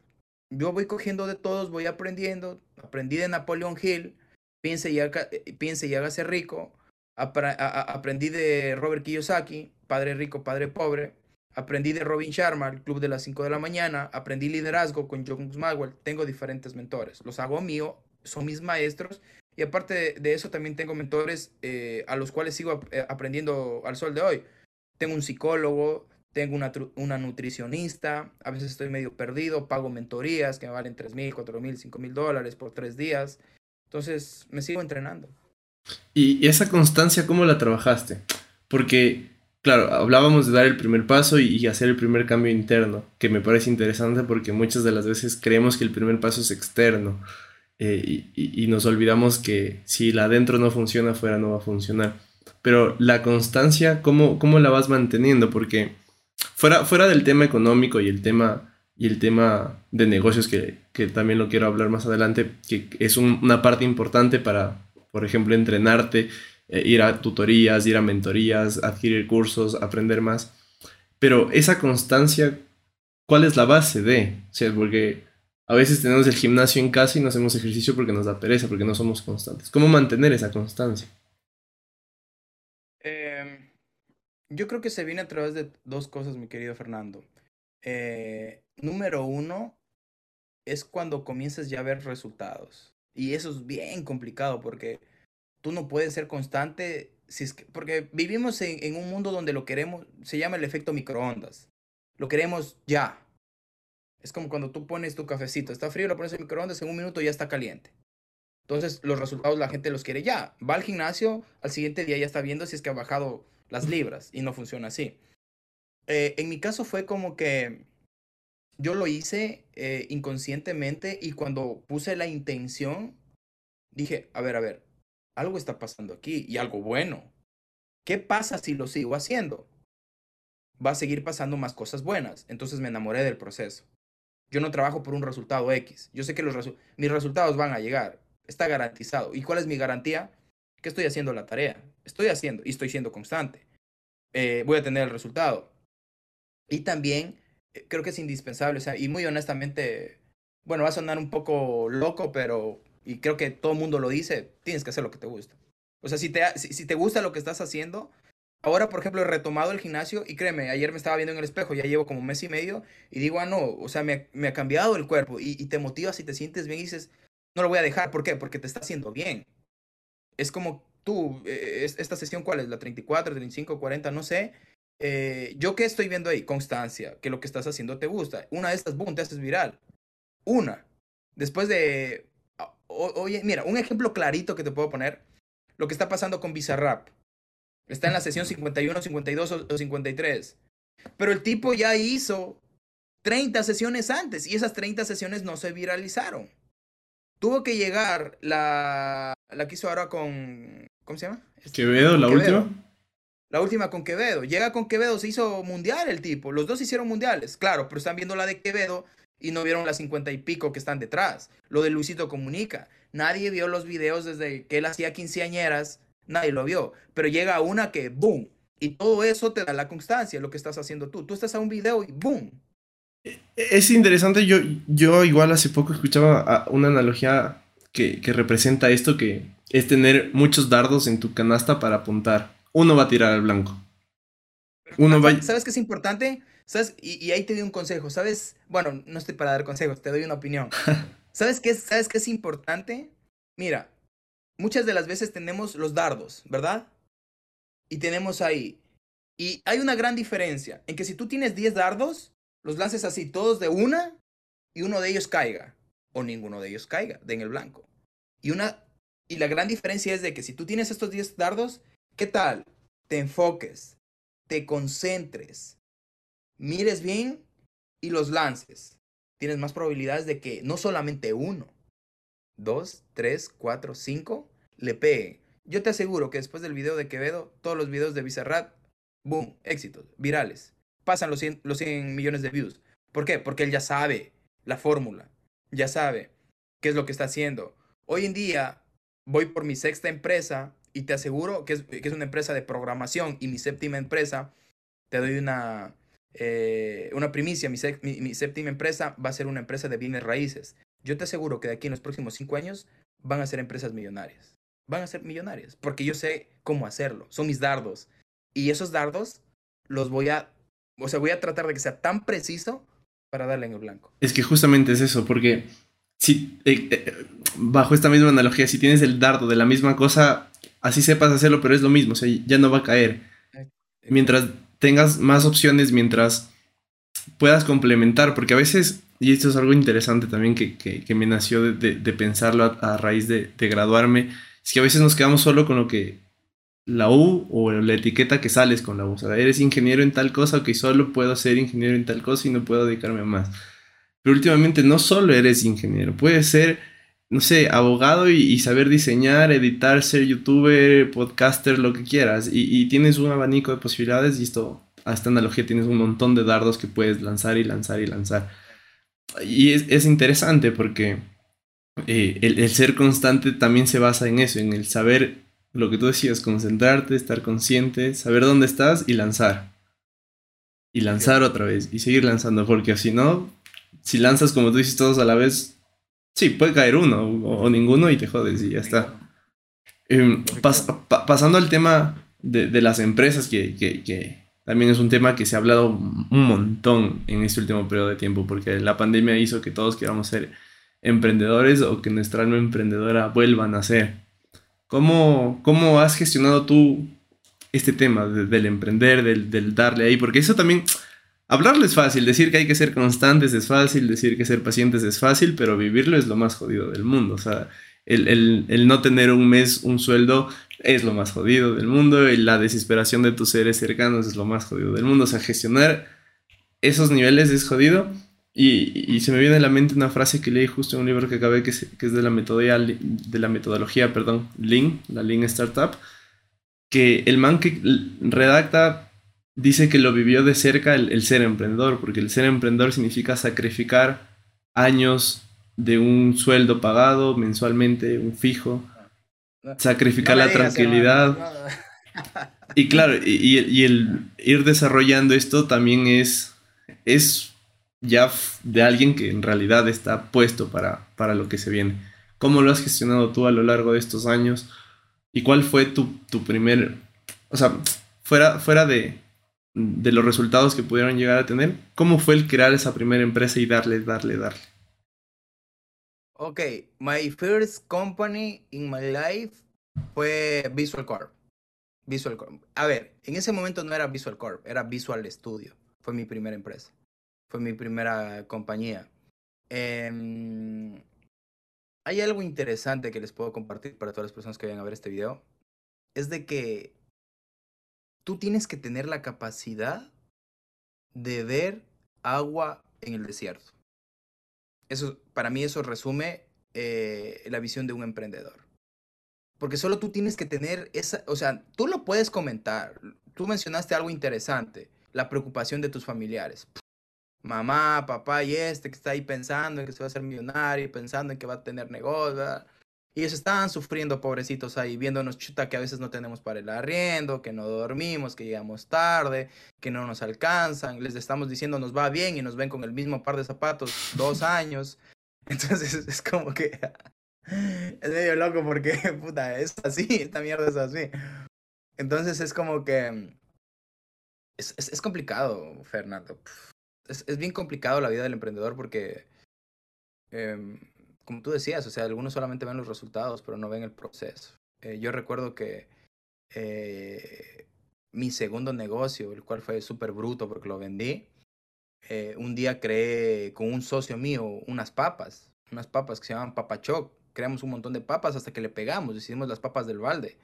yo voy cogiendo de todos, voy aprendiendo. Aprendí de Napoleon Hill, piense y, piense y hágase rico. aprendí de Robert Kiyosaki, Padre Rico, Padre Pobre. Aprendí de Robin Sharma, el Club de las 5 de la mañana. Aprendí liderazgo con John Maxwell. Tengo diferentes mentores. Los hago mío, son mis maestros. Y aparte de eso, también tengo mentores eh, a los cuales sigo eh, aprendiendo al sol de hoy. Tengo un psicólogo, tengo una, nutricionista, a veces estoy medio perdido, pago mentorías que me valen 3 mil, 4 mil, 5 mil dólares por tres días. Entonces me sigo entrenando. ¿Y esa constancia cómo la trabajaste? Porque, claro, hablábamos de dar el primer paso y, hacer el primer cambio interno, que me parece interesante porque muchas de las veces creemos que el primer paso es externo eh, y, nos olvidamos que si la adentro no funciona, afuera no va a funcionar. Pero la constancia, ¿cómo, cómo la vas manteniendo? Porque Fuera, fuera del tema económico y el tema, y el tema de negocios, que, que también lo quiero hablar más adelante, que es una parte importante para, por ejemplo, entrenarte, eh, ir a tutorías, ir a mentorías, adquirir cursos, aprender más. Pero esa constancia, ¿cuál es la base de? O sea, porque a veces tenemos el gimnasio en casa y no hacemos ejercicio porque nos da pereza, porque no somos constantes. ¿Cómo mantener esa constancia? Yo creo que se viene a través de dos cosas, mi querido Fernando. Eh, número uno es cuando comienzas ya a ver resultados. Y eso es bien complicado porque tú no puedes ser constante si porque vivimos en, en un mundo donde lo queremos, se llama el efecto microondas. Lo queremos ya. Es como cuando tú pones tu cafecito, está frío, lo pones en microondas, en un minuto ya está caliente. Entonces los resultados la gente los quiere ya. Va al gimnasio, al siguiente día ya está viendo si es que ha bajado las libras y no funciona así. Eh, en mi caso fue como que yo lo hice eh, inconscientemente y cuando puse la intención, dije, a ver, a ver, algo está pasando aquí y algo bueno. ¿Qué pasa si lo sigo haciendo? Va a seguir pasando más cosas buenas. Entonces me enamoré del proceso. Yo no trabajo por un resultado X. Yo sé que los mis resultados van a llegar. Está garantizado. ¿Y cuál es mi garantía? que estoy haciendo la tarea, estoy haciendo y estoy siendo constante. Eh, voy a tener el resultado. Y también eh, creo que es indispensable, o sea, y muy honestamente, bueno, va a sonar un poco loco, pero, y creo que todo el mundo lo dice, tienes que hacer lo que te gusta. O sea, si te, si, te gusta lo que estás haciendo, ahora, por ejemplo, he retomado el gimnasio y créeme, ayer me estaba viendo en el espejo, ya llevo como un mes y medio, y digo, ah, no, o sea, me, me ha cambiado el cuerpo y, te motivas y te sientes bien y dices, no lo voy a dejar, ¿por qué? Porque te está haciendo bien es como tú, eh, esta sesión, ¿cuál es? La 34, 35, 40, no sé. Eh, ¿Yo qué estoy viendo ahí? Constancia, que lo que estás haciendo te gusta. Una de estas, boom, te haces viral. Una. Después de... oye, mira, un ejemplo clarito que te puedo poner. Lo que está pasando con Bizarrap. Está en la sesión 51, 52 o 53. Pero el tipo ya hizo 30 sesiones antes y esas 30 sesiones no se viralizaron. Tuvo que llegar la, la que hizo ahora con. ¿Cómo se llama? Este, Quevedo, la última. La última con Quevedo. Llega con Quevedo, se hizo mundial el tipo. Los dos hicieron mundiales. Claro, pero están viendo la de Quevedo y no vieron las cincuenta y pico que están detrás. Lo de Luisito Comunica. Nadie vio los videos desde que él hacía quinceañeras. Nadie lo vio. Pero llega una que, boom. Y todo eso te da la constancia, lo que estás haciendo tú. Tú estás a un video y boom. Es interesante, yo, yo igual hace poco escuchaba una analogía que, que, representa esto, que es tener muchos dardos en tu canasta para apuntar. Uno va a tirar al blanco. Uno va... ¿Sabes qué es importante? ¿Sabes? Y, y, ahí te doy un consejo, ¿sabes? Bueno, no estoy para dar consejos, te doy una opinión. ¿Sabes qué, ¿Sabes qué es importante? Mira, muchas de las veces tenemos los dardos, ¿verdad? Y tenemos ahí. Y hay una gran diferencia en que si tú tienes 10 dardos, los lances así todos de una y uno de ellos caiga o ninguno de ellos caiga den el blanco. Y una y la gran diferencia es de que si tú tienes estos 10 dardos, ¿qué tal? Te enfoques, te concentres, mires bien y los lances, tienes más probabilidades de que no solamente uno, dos, tres, cuatro, cinco le peguen. Yo te aseguro que después del video de Quevedo, todos los videos de Bizarrat, boom, éxitos, virales. Pasan los 100, los 100 millones de views. ¿Por qué? Porque él ya sabe la fórmula, ya sabe qué es lo que está haciendo. Hoy en día voy por mi sexta empresa y te aseguro que es, que es una empresa de programación y mi séptima empresa, te doy una, eh, una primicia, mi, mi, mi, séptima empresa va a ser una empresa de bienes raíces. Yo te aseguro que de aquí en los próximos cinco años van a ser empresas millonarias. Van a ser millonarias, porque yo sé cómo hacerlo. Son mis dardos. Y esos dardos los voy a, o sea, voy a tratar de que sea tan preciso para darle en el blanco. Es que justamente es eso, porque si, eh, eh, bajo esta misma analogía, si tienes el dardo de la misma cosa, así sepas hacerlo, pero es lo mismo, o sea, ya no va a caer. Mientras tengas más opciones, mientras puedas complementar, porque a veces, y esto es algo interesante también que, que, me nació de, de, pensarlo a, raíz de, de, graduarme, es que a veces nos quedamos solo con lo que la U o la etiqueta que sales con la U. O sea, eres ingeniero en tal cosa, que solo puedo ser ingeniero en tal cosa y no puedo dedicarme a más. Pero últimamente no solo eres ingeniero, puedes ser no sé, abogado y, saber diseñar, editar, ser youtuber, podcaster, lo que quieras. Y, tienes un abanico de posibilidades y esto, a esta analogía tienes un montón de dardos que puedes lanzar y lanzar y lanzar. Y es, interesante porque eh, el, el, ser constante también se basa en eso, en el saber lo que tú decías, concentrarte, estar consciente, saber dónde estás y lanzar. Y lanzar otra vez y seguir lanzando, porque si no, si lanzas como tú dices todos a la vez, Sí, puede caer uno o, ninguno y te jodes y ya está. Em, pasando al tema de, de las empresas, que, que, que, también es un tema que se ha hablado un montón en este último periodo de tiempo, porque la pandemia hizo que todos queramos ser emprendedores o que nuestra alma emprendedora vuelvan a ser. ¿Cómo, cómo has gestionado tú este tema del emprender, del, del darle ahí? Porque eso también Hablarlo es fácil, decir que hay que ser constantes es fácil, decir que ser pacientes es fácil, pero vivirlo es lo más jodido del mundo. O sea, el, el, el, no tener un mes un sueldo es lo más jodido del mundo y la desesperación de tus seres cercanos es lo más jodido del mundo. O sea, gestionar esos niveles es jodido. Y, y se me viene a la mente una frase que leí justo en un libro que acabé, que es, que es de, la metodología, de la metodología, perdón, Lean, la Lean Startup, que el man que redacta dice que lo vivió de cerca el, ser emprendedor, porque el ser emprendedor significa sacrificar años de un sueldo pagado mensualmente, un fijo, sacrificar la tranquilidad. y claro, y, el ir desarrollando esto también es, es ya de alguien que en realidad está puesto para, para lo que se viene. ¿Cómo lo has gestionado tú a lo largo de estos años? ¿Y cuál fue tu, tu primer, o sea, fuera, fuera de, de los resultados que pudieron llegar a tener, ¿cómo fue el crear esa primera empresa y darle, darle, darle? Ok, my first company in my life fue Visual Corp. Visual Corp. A ver, en ese momento no era Visual Corp, era Visual Studio. Fue mi primera empresa. Fue mi primera compañía. Eh, hay algo interesante que les puedo compartir para todas las personas que vayan a ver este video. Es de que tú tienes que tener la capacidad de ver agua en el desierto. Eso, para mí eso resume eh, la visión de un emprendedor. Porque solo tú tienes que tener esa, o sea, tú lo puedes comentar. Tú mencionaste algo interesante, la preocupación de tus familiares. Mamá, papá y este que está ahí pensando en que se va a hacer millonario, pensando en que va a tener negocio. Ellos estaban sufriendo, pobrecitos ahí, viéndonos chuta que a veces no tenemos para el arriendo, que no dormimos, que llegamos tarde, que no nos alcanzan. Les estamos diciendo nos va bien y nos ven con el mismo par de zapatos dos años. Entonces es como que es medio loco porque, puta, es así, esta mierda es así. Entonces es como que es, es, es complicado, Fernando. Es, es, bien complicado la vida del emprendedor porque eh, como tú decías, o sea, algunos solamente ven los resultados, pero no ven el proceso. Eh, yo recuerdo que eh, mi segundo negocio, el cual fue súper bruto porque lo vendí, eh, un día creé con un socio mío unas papas, unas papas que se llaman papachoc. Creamos un montón de papas hasta que le pegamos, decidimos las papas del balde,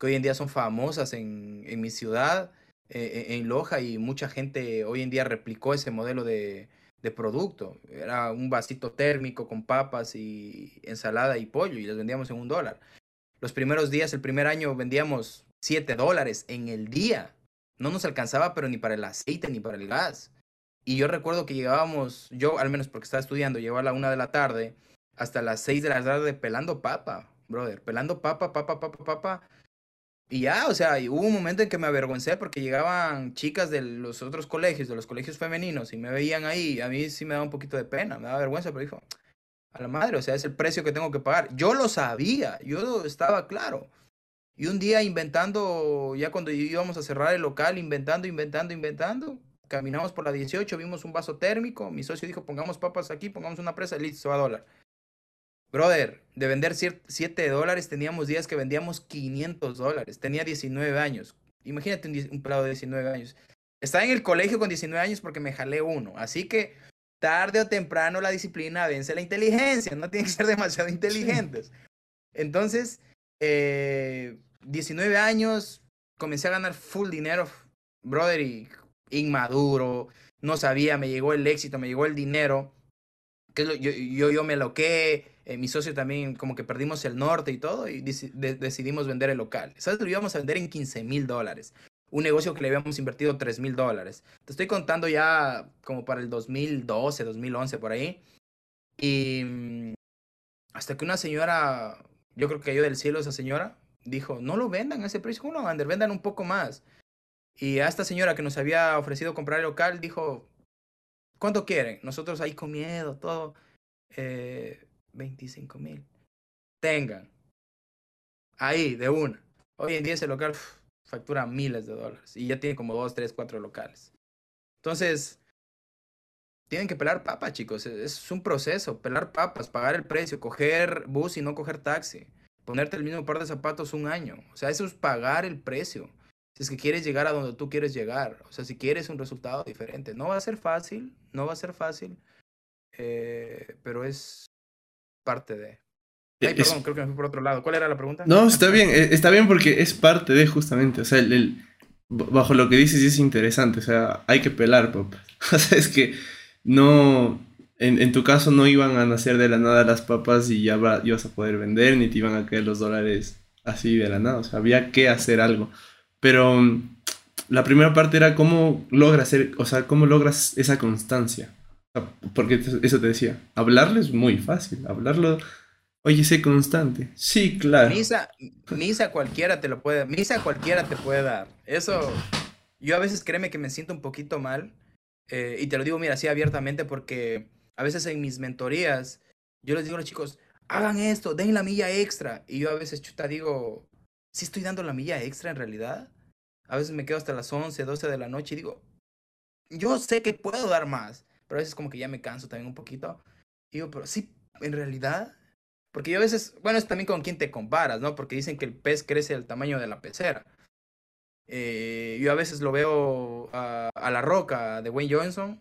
que hoy en día son famosas en, en mi ciudad, en Loja, y mucha gente hoy en día replicó ese modelo de, de producto. Era un vasito térmico con papas y ensalada y pollo y les vendíamos en un dólar. Los primeros días, el primer año vendíamos 7 dólares en el día. No nos alcanzaba, pero ni para el aceite ni para el gas. Y yo recuerdo que llegábamos, yo al menos porque estaba estudiando, llegaba a la una de la tarde hasta las 6 de la tarde pelando papa, brother, pelando papa, papa, papa, papa. Y ya, o sea, hubo un momento en que me avergoncé porque llegaban chicas de los otros colegios, de los colegios femeninos, y me veían ahí. A mí sí me daba un poquito de pena, me daba vergüenza, pero dijo, a la madre, o sea, es el precio que tengo que pagar. Yo lo sabía, yo estaba claro. Y un día inventando, ya cuando íbamos a cerrar el local, inventando, inventando, inventando, caminamos por la 18, vimos un vaso térmico, mi socio dijo, pongamos papas aquí, pongamos una presa, listo, va a dólar. Brother, de vender 7 dólares, teníamos días que vendíamos 500 dólares. Tenía 19 años. Imagínate un, un pelado de 19 años. Estaba en el colegio con 19 años porque me jalé uno. Así que tarde o temprano la disciplina vence la inteligencia. No tienen que ser demasiado inteligentes. Entonces, eh, 19 años, comencé a ganar full dinero, brother, y inmaduro. No sabía, me llegó el éxito, me llegó el dinero. Que yo, yo, yo me loqué eh, mi socio también como que perdimos el norte y todo y decidimos vender el local. ¿Sabes? Lo íbamos a vender en 15 mil dólares. Un negocio que le habíamos invertido 3 mil dólares. Te estoy contando ya como para el 2012, 2011 por ahí. Y mm, hasta que una señora, yo creo que cayó del cielo esa señora, dijo, no lo vendan a ese precio, no, Ander, vendan un poco más. Y a esta señora que nos había ofrecido comprar el local, dijo, ¿cuánto quieren? Nosotros ahí con miedo, todo. Eh, 25 mil. Tengan. Ahí, de una. Hoy en día ese local factura miles de dólares y ya tiene como dos, tres, cuatro locales. Entonces, tienen que pelar papas, chicos. E-, es un proceso. Pelar papas, pagar el precio, coger bus y no coger taxi. Ponerte el mismo par de zapatos un año. O sea, eso es pagar el precio. Si es que quieres llegar a donde tú quieres llegar. O sea, si quieres un resultado diferente. No va a ser fácil, no va a ser fácil. Eh, pero es, parte de. Ay, perdón, creo que me fui por otro lado. ¿Cuál era la pregunta? No, está bien, eh, está bien porque es parte de justamente, o sea, el, bajo lo que dices es interesante, o sea, hay que pelar, papas. O sea, es que no, en, en, tu caso no iban a nacer de la nada las papas y ya ibas a poder vender, ni te iban a caer los dólares así de la nada, o sea, había que hacer algo. Pero mm, la primera parte era cómo logras, hacer, o sea, cómo logras esa constancia. Porque eso te decía, hablarlo es muy fácil, hablarlo, oye, sé constante. Sí, claro. Misa, misa cualquiera te lo puede, misa cualquiera te puede dar. Eso, yo a veces créeme que me siento un poquito mal, eh, y te lo digo, mira, así abiertamente, porque a veces en mis mentorías, yo les digo a los chicos, hagan esto, den la milla extra. Y yo a veces, chuta, digo, ¿sí estoy dando la milla extra en realidad? A veces me quedo hasta las 11, 12 de la noche y digo, yo sé que puedo dar más pero a veces como que ya me canso también un poquito. Y digo, pero sí, en realidad, porque yo a veces, bueno, es también con quién te comparas, ¿no? Porque dicen que el pez crece al tamaño de la pecera. Eh, yo a veces lo veo a, La Roca de Wayne Johnson.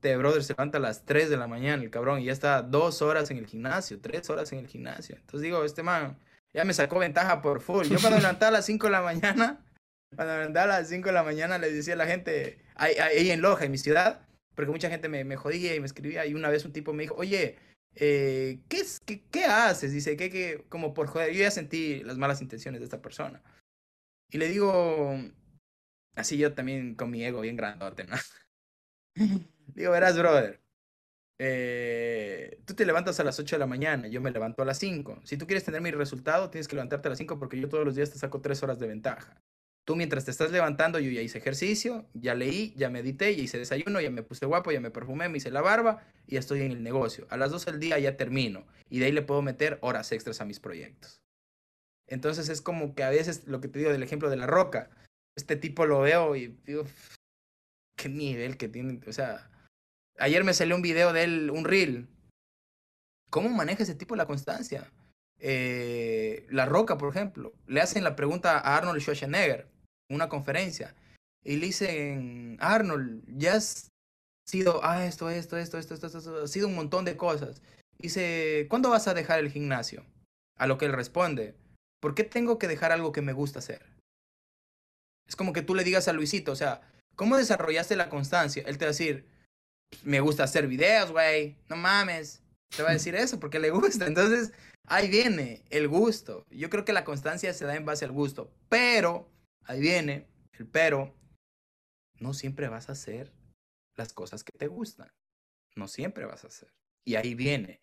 De brother se levanta a las 3 de la mañana, el cabrón, y ya está dos horas en el gimnasio, tres horas en el gimnasio. Entonces digo, este man ya me sacó ventaja por full. Yo cuando levantaba a las 5 de la mañana, cuando levantaba a las 5 de la mañana, le decía a la gente, ahí, ahí en Loja, en mi ciudad, porque mucha gente me, me jodía y me escribía y una vez un tipo me dijo, oye, eh, ¿qué, es, qué, ¿qué, haces? Dice, que, que, como por joder, yo ya sentí las malas intenciones de esta persona. Y le digo, así yo también con mi ego bien grandote, ¿no? digo, verás, brother, eh, tú te levantas a las 8 de la mañana, yo me levanto a las 5. Si tú quieres tener mi resultado, tienes que levantarte a las 5 porque yo todos los días te saco 3 horas de ventaja. Tú mientras te estás levantando, yo ya hice ejercicio, ya leí, ya medité, ya hice desayuno, ya me puse guapo, ya me perfumé, me hice la barba y ya estoy en el negocio. A las 12 del día ya termino y de ahí le puedo meter horas extras a mis proyectos. Entonces es como que a veces lo que te digo del ejemplo de la roca, este tipo lo veo y digo, qué nivel que tiene. O sea, ayer me salió un video de él, un reel. ¿Cómo maneja ese tipo la constancia? Eh, la Roca, por ejemplo, le hacen la pregunta a Arnold Schwarzenegger una conferencia y le dicen, Arnold, ya has sido, ah, esto, esto, esto, esto, esto, esto, ha sido un montón de cosas. Dice, ¿cuándo vas a dejar el gimnasio? A lo que él responde, ¿por qué tengo que dejar algo que me gusta hacer? Es como que tú le digas a Luisito, o sea, ¿cómo desarrollaste la constancia? Él te va a decir, me gusta hacer videos, güey, no mames. Te va a decir eso porque le gusta. Entonces, ahí viene el gusto. Yo creo que la constancia se da en base al gusto. Pero, ahí viene el pero, no siempre vas a hacer las cosas que te gustan. No siempre vas a hacer. Y ahí viene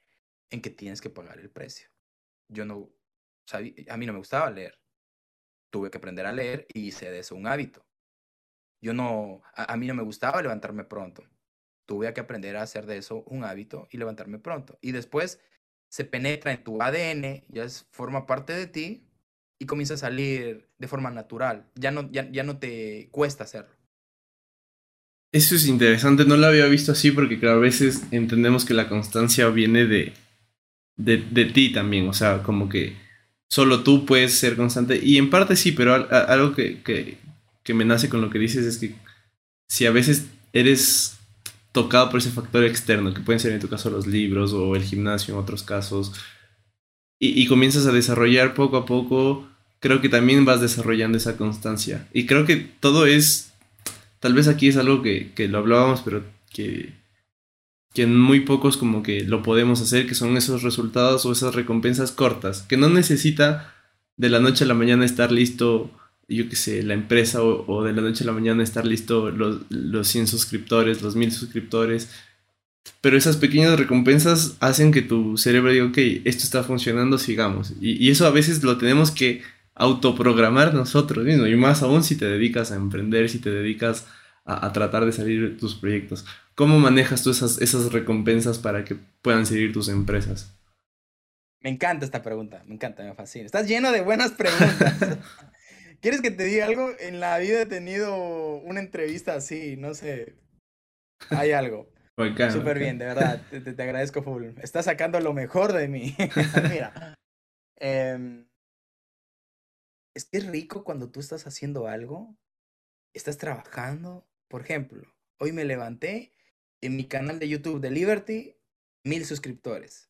en que tienes que pagar el precio. Yo no, sabía, a mí no me gustaba leer. Tuve que aprender a leer y hice de eso un hábito. Yo no, a, a mí no me gustaba levantarme pronto tuve que aprender a hacer de eso un hábito y levantarme pronto. Y después se penetra en tu ADN, ya es, forma parte de ti y comienza a salir de forma natural. Ya no, ya, ya no te cuesta hacerlo. Eso es interesante, no lo había visto así porque claro, a veces entendemos que la constancia viene de, de, de ti también, o sea, como que solo tú puedes ser constante. Y en parte sí, pero algo que, que, que me nace con lo que dices es que si a veces eres tocado por ese factor externo, que pueden ser en tu caso los libros o el gimnasio en otros casos, y, comienzas a desarrollar poco a poco, creo que también vas desarrollando esa constancia. Y creo que todo es, tal vez aquí es algo que, que lo hablábamos, pero que, que muy pocos como que lo podemos hacer, que son esos resultados o esas recompensas cortas, que no necesita de la noche a la mañana estar listo yo qué sé, la empresa o, de la noche a la mañana estar listo los, los 100 suscriptores, los 1000 suscriptores. Pero esas pequeñas recompensas hacen que tu cerebro diga, ok, esto está funcionando, sigamos. Y, eso a veces lo tenemos que autoprogramar nosotros mismos. Y más aún si te dedicas a emprender, si te dedicas a, tratar de salir de tus proyectos. ¿Cómo manejas tú esas, esas recompensas para que puedan seguir tus empresas? Me encanta esta pregunta, me encanta, me fascina. Estás lleno de buenas preguntas. ¿Quieres que te diga algo? En la vida he tenido una entrevista así, no sé. Hay algo. Súper bien, de verdad. Te, te, agradezco full. Estás sacando lo mejor de mí. Mira. Eh, es que es rico cuando tú estás haciendo algo, estás trabajando. Por ejemplo, hoy me levanté en mi canal de YouTube de Liberty, mil suscriptores.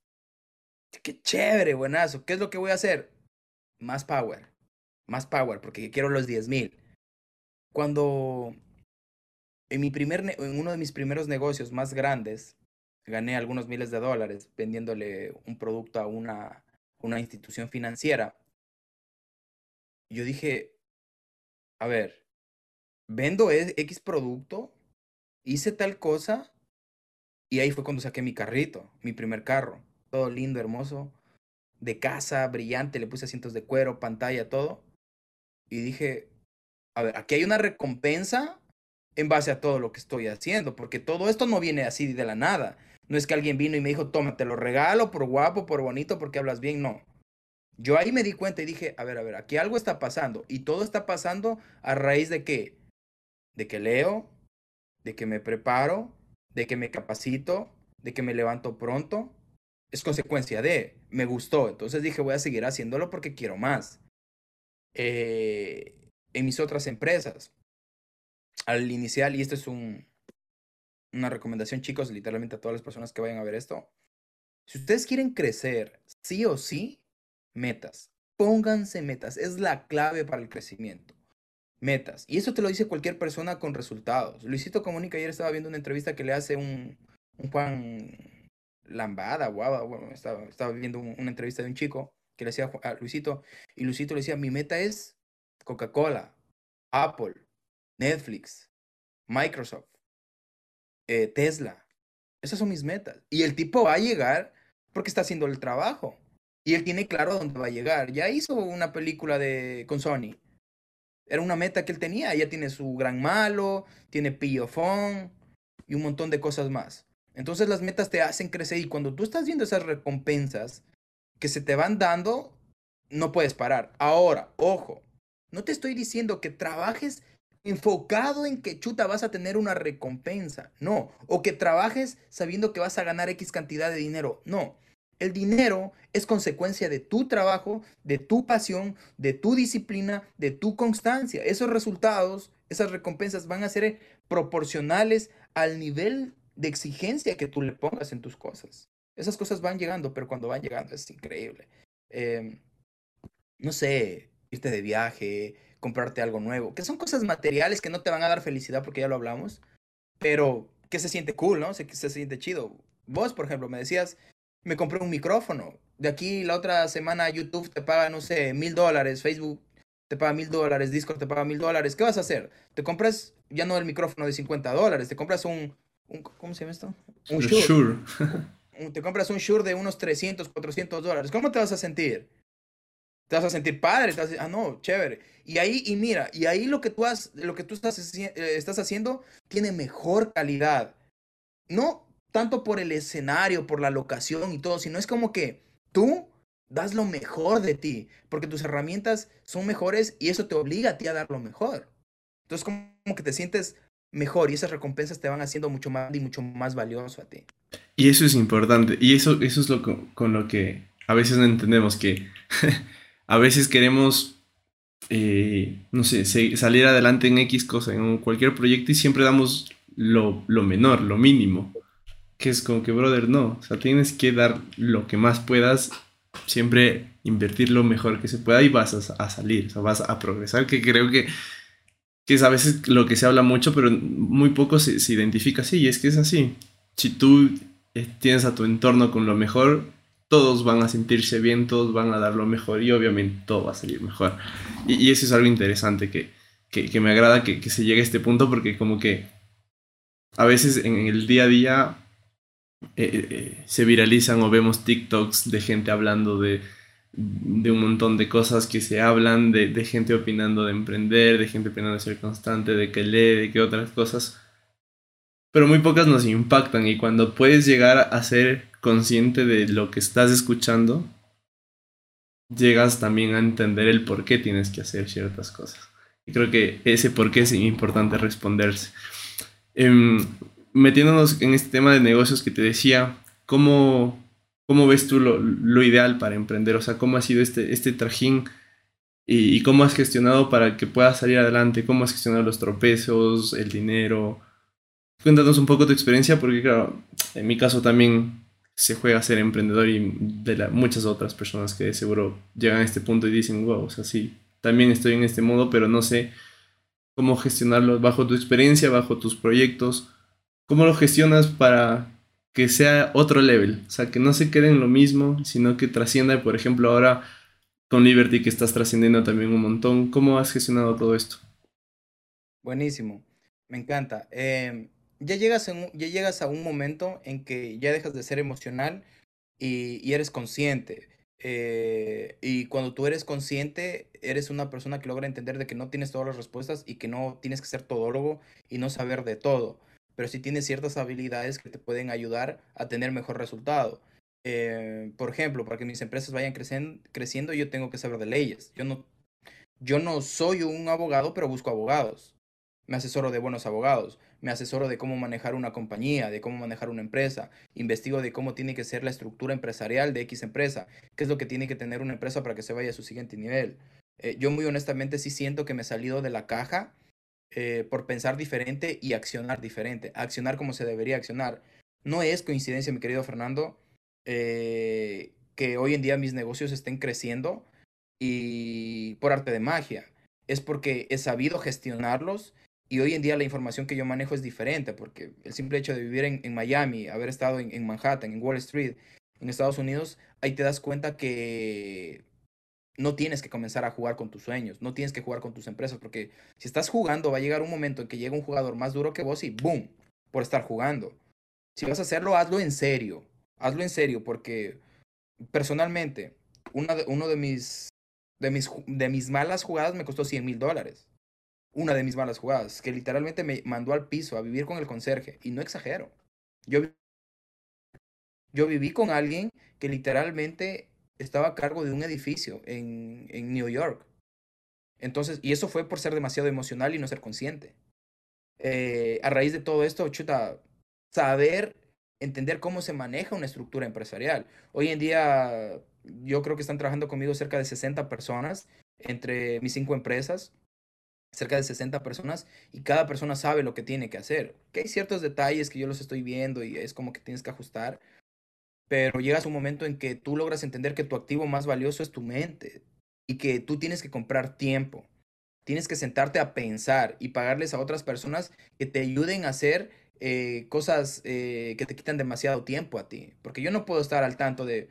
Qué chévere, buenazo. ¿Qué es lo que voy a hacer? Más power más power, porque quiero los 10.000. Cuando en, mi primer en uno de mis primeros negocios más grandes, gané algunos miles de dólares vendiéndole un producto a una, una institución financiera, yo dije, a ver, vendo e, X producto, hice tal cosa, y ahí fue cuando saqué mi carrito, mi primer carro, todo lindo, hermoso, de casa, brillante, le puse asientos de cuero, pantalla, todo. Y dije, a ver, aquí hay una recompensa en base a todo lo que estoy haciendo, porque todo esto no viene así de la nada. No es que alguien vino y me dijo, toma, te lo regalo por guapo, por bonito, porque hablas bien, no. Yo ahí me di cuenta y dije, a ver, a ver, aquí algo está pasando. Y todo está pasando a raíz de qué? De que leo, de que me preparo, de que me capacito, de que me levanto pronto. Es consecuencia de, me gustó. Entonces dije, voy a seguir haciéndolo porque quiero más. Eh, en mis otras empresas. Al inicial, y esto es un, una recomendación, chicos, literalmente a todas las personas que vayan a ver esto. Si ustedes quieren crecer, sí o sí, metas. Pónganse metas. Es la clave para el crecimiento. Metas. Y eso te lo dice cualquier persona con resultados. Luisito Comunica ayer estaba viendo una entrevista que le hace un, un Juan Lambada, bueno, estaba, estaba viendo una entrevista de un chico que le decía a Luisito, y Luisito le decía, mi meta es Coca-Cola, Apple, Netflix, Microsoft, eh, Tesla. Esas son mis metas. Y el tipo va a llegar porque está haciendo el trabajo. Y él tiene claro dónde va a llegar. Ya hizo una película de, con Sony. Era una meta que él tenía. Ya tiene su gran malo, tiene pillofón y un montón de cosas más. Entonces las metas te hacen crecer y cuando tú estás viendo esas recompensas, que se te van dando, no puedes parar. Ahora, ojo, no te estoy diciendo que trabajes enfocado en que chuta vas a tener una recompensa, no, o que trabajes sabiendo que vas a ganar X cantidad de dinero, no. El dinero es consecuencia de tu trabajo, de tu pasión, de tu disciplina, de tu constancia. Esos resultados, esas recompensas van a ser proporcionales al nivel de exigencia que tú le pongas en tus cosas. Esas cosas van llegando, pero cuando van llegando es increíble. Em, no sé, irte de viaje, comprarte algo nuevo, que son cosas materiales que no te van a dar felicidad porque ya lo hablamos, pero que se siente cool, ¿no? Se, se siente chido. Vos, por ejemplo, me decías, me compré un micrófono. De aquí la otra semana YouTube te paga, no sé, mil dólares, Facebook te paga mil dólares, Discord te paga mil dólares. ¿Qué vas a hacer? Te compras ya no el micrófono de 50 dólares, te compras un, un ¿cómo se llama esto? Un Shure. te compras un Shure de unos 300, 400 dólares. ¿Cómo te vas a sentir? Te vas a sentir padre, te vas a ah, no, chévere. Y ahí, y mira, y ahí lo que tú, has, lo que tú estás, eh, estás haciendo tiene mejor calidad. No tanto por el escenario, por la locación y todo, sino es como que tú das lo mejor de ti, porque tus herramientas son mejores y eso te obliga a ti a dar lo mejor. Entonces, como que te sientes mejor y esas recompensas te van haciendo mucho más y mucho más valioso a ti. Y eso es importante, y eso, eso es lo con lo que a veces no entendemos, que a veces queremos, eh, no sé, salir adelante en X cosa, en cualquier proyecto y siempre damos lo, lo menor, lo mínimo. Que es como que, brother, no, o sea, tienes que dar lo que más puedas siempre invertir lo mejor que se pueda y vas a, salir, o vas a progresar, que creo que, que, es a veces lo que se habla mucho, pero muy poco se, se identifica así, y es que es así. Si tú eh, tienes a tu entorno con lo mejor, todos van a sentirse bien, todos van a dar lo mejor y obviamente todo va a salir mejor. Y, eso es algo interesante que, que, me agrada que, que, se llegue a este punto porque como que a veces en el día a día eh, eh, eh, se viralizan o vemos TikToks de gente hablando de, de un montón de cosas que se hablan, de, de, gente opinando de emprender, de gente opinando de ser constante, de que lee, de que otras cosas. Pero muy pocas nos impactan y cuando puedes llegar a ser consciente de lo que estás escuchando, llegas también a entender el por qué tienes que hacer ciertas cosas. Y creo que ese por qué es importante responderse. Eh, metiéndonos en este tema de negocios que te decía, ¿cómo, cómo ves tú lo, lo, ideal para emprender? O sea, ¿cómo ha sido este, este trajín y, y, cómo has gestionado para que puedas salir adelante? ¿Cómo has gestionado los tropezos, el dinero? Cuéntanos un poco tu experiencia, porque claro, en mi caso también se juega a ser emprendedor y de muchas otras personas que seguro llegan a este punto y dicen, wow, o sea, sí, también estoy en este modo, pero no sé cómo gestionarlo bajo tu experiencia, bajo tus proyectos ¿Cómo lo gestionas para que sea otro level? O sea, que no se quede en lo mismo, sino que trascienda, por ejemplo, ahora con Liberty que estás trascendiendo también un montón. ¿Cómo has gestionado todo esto? Buenísimo, me encanta. Em, ya, llegas ya llegas a un momento en que ya dejas de ser emocional y, eres consciente. Eh, y cuando tú eres consciente, eres una persona que logra entender de que no tienes todas las respuestas y que no tienes que ser todólogo y no saber de todo pero sí tienes ciertas habilidades que te pueden ayudar a tener mejor resultado. Eh, por ejemplo, para que mis empresas vayan creciendo, yo tengo que saber de leyes. Yo no, yo no soy un abogado, pero busco abogados. Me asesoro de buenos abogados. Me asesoro de cómo manejar una compañía, de cómo manejar una empresa. Investigo de cómo tiene que ser la estructura empresarial de X empresa. ¿Qué es lo que tiene que tener una empresa para que se vaya a su siguiente nivel? Eh, yo muy honestamente sí siento que me he salido de la caja eh, por pensar diferente y accionar diferente, accionar como se debería accionar. No es coincidencia, mi querido Fernando, eh, que hoy en día mis negocios estén creciendo y por arte de magia. Es porque he sabido gestionarlos y hoy en día la información que yo manejo es diferente, porque el simple hecho de vivir en, Miami, haber estado en Manhattan, en Wall Street, en Estados Unidos, ahí te das cuenta que no tienes que comenzar a jugar con tus sueños, no tienes que jugar con tus empresas, porque si estás jugando va a llegar un momento en que llega un jugador más duro que vos y ¡boom! por estar jugando. Si vas a hacerlo, hazlo en serio, hazlo en serio, porque personalmente, una de, uno de mis, de, mis, de mis malas jugadas me costó 100 mil dólares. Una de mis malas jugadas, que literalmente me mandó al piso a vivir con el conserje, y no exagero. Yo, yo viví con alguien que literalmente estaba a cargo de un edificio en, en New York. Entonces, y eso fue por ser demasiado emocional y no ser consciente. Eh, a raíz de todo esto, chuta, saber entender cómo se maneja una estructura empresarial. Hoy en día, yo creo que están trabajando conmigo cerca de 60 personas entre mis cinco empresas, cerca de 60 personas, y cada persona sabe lo que tiene que hacer. Que hay ciertos detalles que yo los estoy viendo y es como que tienes que ajustar, pero llegas un momento en que tú logras entender que tu activo más valioso es tu mente y que tú tienes que comprar tiempo. Tienes que sentarte a pensar y pagarles a otras personas que te ayuden a hacer eh, cosas eh, que te quitan demasiado tiempo a ti. Porque yo no puedo estar al tanto de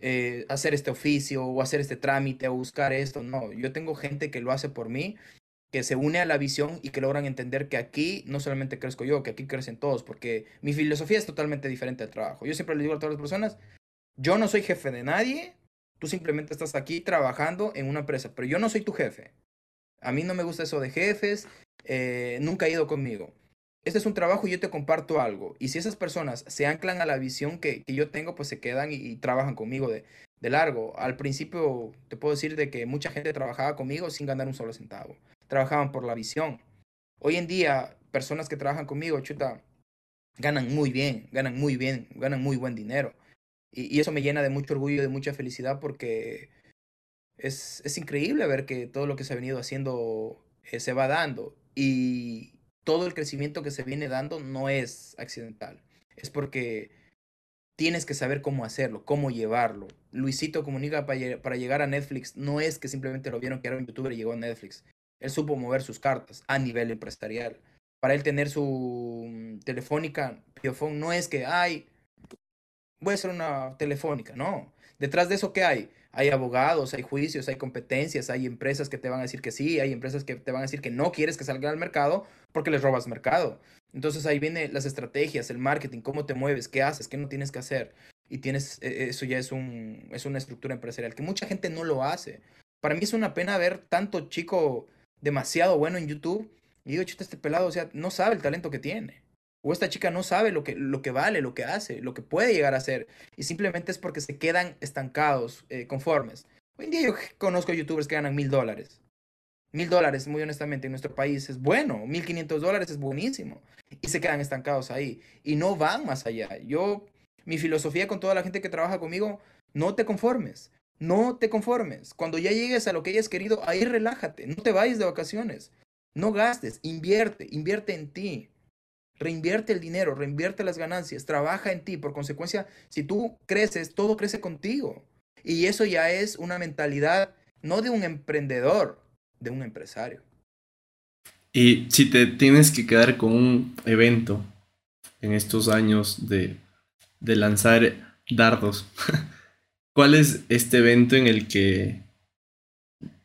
eh, hacer este oficio o hacer este trámite o buscar esto. No, yo tengo gente que lo hace por mí, que se une a la visión y que logran entender que aquí no solamente crezco yo, que aquí crecen todos, porque mi filosofía es totalmente diferente al trabajo. Yo siempre le digo a todas las personas, yo no soy jefe de nadie, tú simplemente estás aquí trabajando en una empresa, pero yo no soy tu jefe. A mí no me gusta eso de jefes, nunca ha ido conmigo este es un trabajo y yo te comparto algo. Y si esas personas se anclan a la visión que, que yo tengo, pues se quedan y, trabajan conmigo de, de, largo. Al principio te puedo decir de que mucha gente trabajaba conmigo sin ganar un solo centavo. Trabajaban por la visión. Hoy en día, personas que trabajan conmigo, chuta, ganan muy bien, ganan muy bien, ganan muy buen dinero. Y, eso me llena de mucho orgullo y de mucha felicidad porque es, es increíble ver que todo lo que se ha venido haciendo eh, se va dando. Y, todo el crecimiento que se viene dando no es accidental. Es porque tienes que saber cómo hacerlo, cómo llevarlo. Luisito Comunica para, llegar a Netflix no es que simplemente lo vieron que era un youtuber y llegó a Netflix. Él supo mover sus cartas a nivel empresarial. Para él tener su mm, telefónica, Piofón, no es que, ay, voy a hacer una telefónica, no. Detrás de eso, ¿qué hay? Hay abogados, hay juicios, hay competencias, hay empresas que te van a decir que sí, hay empresas que te van a decir que no quieres que salga al mercado porque les robas mercado. Entonces ahí vienen las estrategias, el marketing, cómo te mueves, qué haces, qué no tienes que hacer. Y tienes, e, eso ya es, un, es una estructura empresarial que mucha gente no lo hace. Para mí es una pena ver tanto chico demasiado bueno en YouTube y digo, chuta, este pelado, o sea, no sabe el talento que tiene. O esta chica no sabe lo que, lo que vale, lo que hace, lo que puede llegar a hacer. Y simplemente es porque se quedan estancados, eh, conformes. Hoy en día yo conozco youtubers que ganan mil dólares. Mil dólares, muy honestamente, en nuestro país es bueno. Mil quinientos dólares es buenísimo. Y se quedan estancados ahí. Y no van más allá. Yo, mi filosofía con toda la gente que trabaja conmigo, no te conformes. No te conformes. Cuando ya llegues a lo que hayas querido, ahí relájate. No te vayas de vacaciones. No gastes. Invierte. Invierte en ti. Reinvierte el dinero, reinvierte las ganancias, trabaja en ti. Por consecuencia, si tú creces, todo crece contigo. Y eso ya es una mentalidad no de un emprendedor, de un empresario. Y si te tienes que quedar con un evento en estos años de, de lanzar dardos, ¿cuál es este evento en el que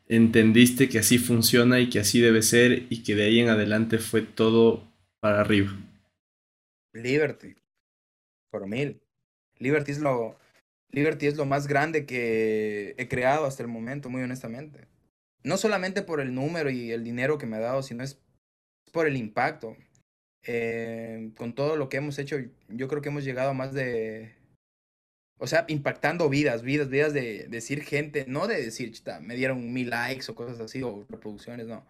entendiste que así funciona y que así debe ser y que de ahí en adelante fue todo para arriba? Liberty. Por mil. Liberty es lo, es lo más grande que he creado hasta el momento, muy honestamente. No solamente por el número y el dinero que me ha dado, sino es por el impacto. Eh, con todo lo que hemos hecho, yo creo que hemos llegado a más de... O sea, impactando vidas, vidas, vidas de, decir gente, no de decir, me dieron mil likes o cosas así, o reproducciones, no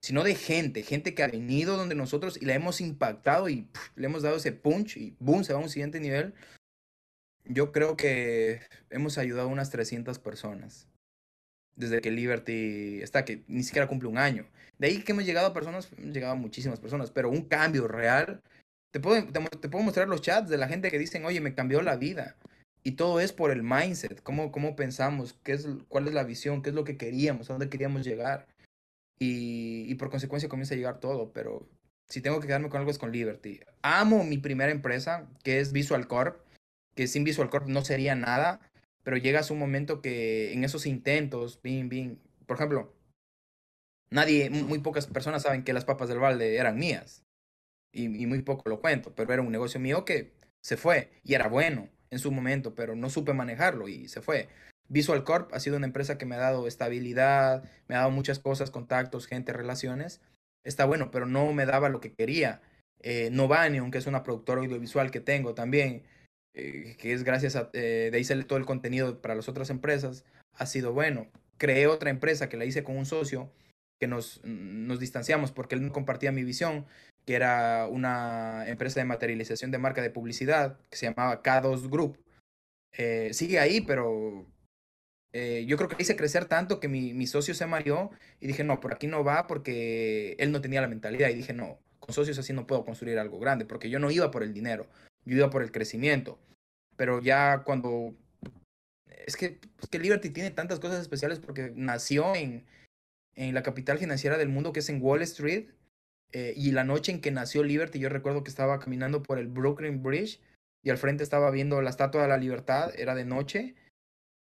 sino de gente, gente que ha venido donde nosotros y la hemos impactado y le hemos dado ese punch y boom, se va a un siguiente nivel. Yo creo que hemos ayudado a unas 300 personas desde que Liberty está, que ni siquiera cumple un año. De ahí que hemos llegado a personas, hemos llegado a muchísimas personas, pero un cambio real. Te puedo, te, puedo mostrar los chats de la gente que dicen, oye, me cambió la vida. Y todo es por el mindset, cómo, cómo pensamos, qué es, cuál es la visión, qué es lo que queríamos, a dónde queríamos llegar y, por consecuencia comienza a llegar todo, pero si tengo que quedarme con algo es con Liberty. Amo mi primera empresa, que es Visual Corp, que sin Visual Corp no sería nada, pero llegas un momento que en esos intentos, bing, bing, por ejemplo, nadie, muy pocas personas saben que las papas del balde eran mías. Y, y muy poco lo cuento, pero era un negocio mío que se fue y era bueno en su momento, pero no supe manejarlo y se fue. Visual Corp ha sido una empresa que me ha dado estabilidad, me ha dado muchas cosas, contactos, gente, relaciones. Está bueno, pero no me daba lo que quería. Eh, Novanium, que es una productora audiovisual que tengo también, eh, que es gracias a, eh, de ahí todo el contenido para las otras empresas, ha sido bueno. Creé otra empresa que la hice con un socio, que nos, nos distanciamos porque él no compartía mi visión, que era una empresa de materialización de marca de publicidad, que se llamaba K2 Group. Eh, sigue ahí, pero eh, yo creo que hice crecer tanto que mi, mi socio se mareó y dije, no, por aquí no va porque él no tenía la mentalidad y dije, no, con socios así no puedo construir algo grande porque yo no iba por el dinero, yo iba por el crecimiento. Pero ya cuando... Es que, es que Liberty tiene tantas cosas especiales porque nació en, en la capital financiera del mundo que es en Wall Street Eh, y la noche en que nació Liberty, yo recuerdo que estaba caminando por el Brooklyn Bridge y al frente estaba viendo la Estatua de la Libertad, era de noche,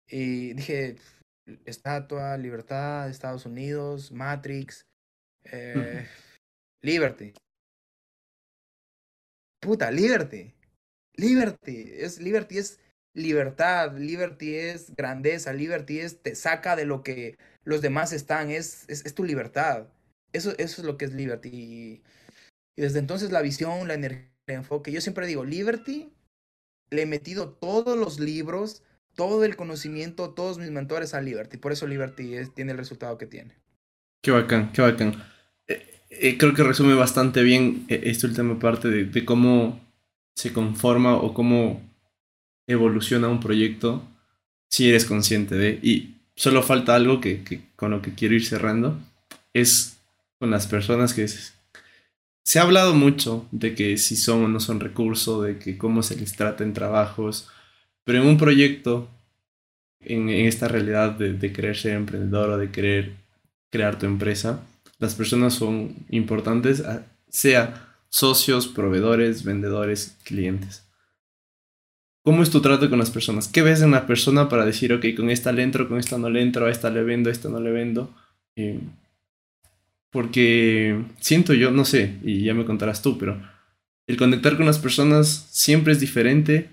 y dije, Estatua, Libertad, Estados Unidos, Matrix, eh, Liberty. Puta, Liberty. Liberty. Es, Liberty es libertad, Liberty es grandeza, Liberty es te saca de lo que los demás están, es, es, es tu libertad. Eso, eso es lo que es Liberty. Y, desde entonces la visión, la energía, el enfoque. Yo siempre digo, Liberty, le he metido todos los libros, todo el conocimiento, todos mis mentores a Liberty. Por eso Liberty es, tiene el resultado que tiene. Qué bacán, qué bacán. Eh, eh, creo que resume bastante bien eh, esta última parte de, cómo se conforma o cómo evoluciona un proyecto si eres consciente de. Y solo falta algo que con lo que quiero ir cerrando. Es con las personas que se ha hablado mucho de que si son o no son recursos, de que cómo se les trata en trabajos, pero en un proyecto, en, esta realidad de, de, querer ser emprendedor o de querer crear tu empresa, las personas son importantes, sea socios, proveedores, vendedores, clientes. ¿Cómo es tu trato con las personas? ¿Qué ves en una persona para decir, ok, con esta le entro, con esta no le entro, a esta le vendo, a esta no le vendo? Eh, porque siento yo, no sé, y ya me contarás tú, pero el conectar con las personas siempre es diferente,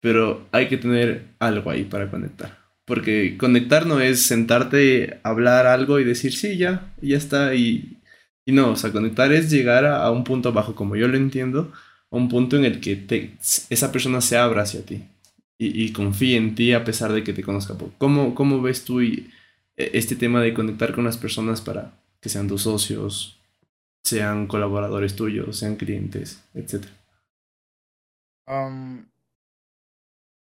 pero hay que tener algo ahí para conectar. Porque conectar no es sentarte, hablar algo y decir, sí, ya, ya está. Y, y no, o sea, conectar es llegar a, un punto bajo, como yo lo entiendo, un punto en el que te, esa persona se abra hacia ti y, y, confíe en ti a pesar de que te conozca poco. ¿Cómo, cómo ves tú y, e, este tema de conectar con las personas para que sean tus socios, sean colaboradores tuyos, sean clientes? Um,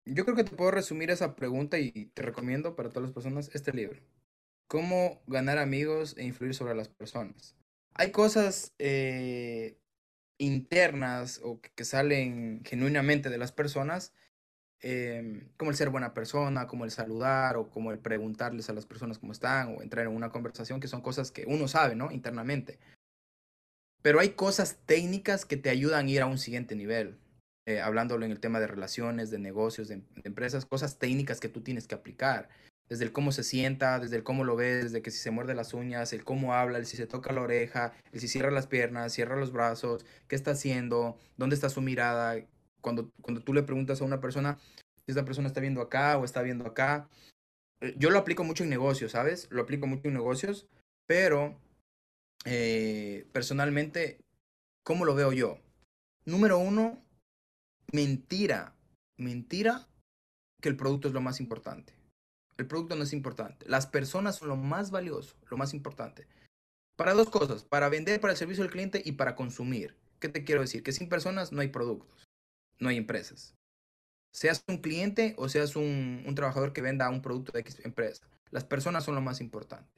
yo creo que te puedo resumir esa pregunta y te recomiendo para todas las personas este libro. Cómo ganar amigos e influir sobre las personas. Hay cosas eh, internas o que, salen genuinamente de las personas, em, como el ser buena persona, como el saludar o como el preguntarles a las personas cómo están o entrar en una conversación, que son cosas que uno sabe, ¿no? Internamente. Pero hay cosas técnicas que te ayudan a ir a un siguiente nivel. Eh, hablándolo en el tema de relaciones, de negocios, de, de empresas, cosas técnicas que tú tienes que aplicar desde el cómo se sienta, desde el cómo lo ves, desde que si se muerde las uñas, el cómo habla, el si se toca la oreja, el si cierra las piernas, cierra los brazos, qué está haciendo, dónde está su mirada. Cuando, cuando tú le preguntas a una persona si esta persona está viendo acá o está viendo acá. Eh, yo lo aplico mucho en negocios, ¿sabes? Lo aplico mucho en negocios, pero eh, personalmente, ¿cómo lo veo yo? Número uno, mentira, mentira que el producto es lo más importante. El producto no es importante. Las personas son lo más valioso, lo más importante. Para dos cosas, para vender para el servicio del cliente y para consumir. ¿Qué te quiero decir? Que sin personas no hay productos, no hay empresas. Seas un cliente o seas un, un trabajador que venda un producto de X empresa. Las personas son lo más importante.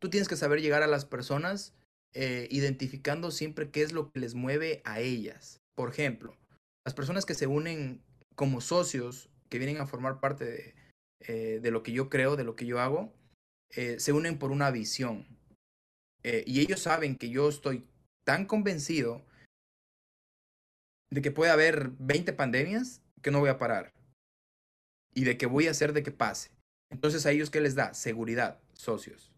Tú tienes que saber llegar a las personas eh, identificando siempre qué es lo que les mueve a ellas. Por ejemplo, las personas que se unen como socios, que vienen a formar parte de, eh, de lo que yo creo, de lo que yo hago, eh, se unen por una visión. Y ellos saben que yo estoy tan convencido de que puede haber 20 pandemias que no voy a parar. Y de que voy a hacer de que pase. Entonces a ellos, ¿qué les da? Seguridad, socios.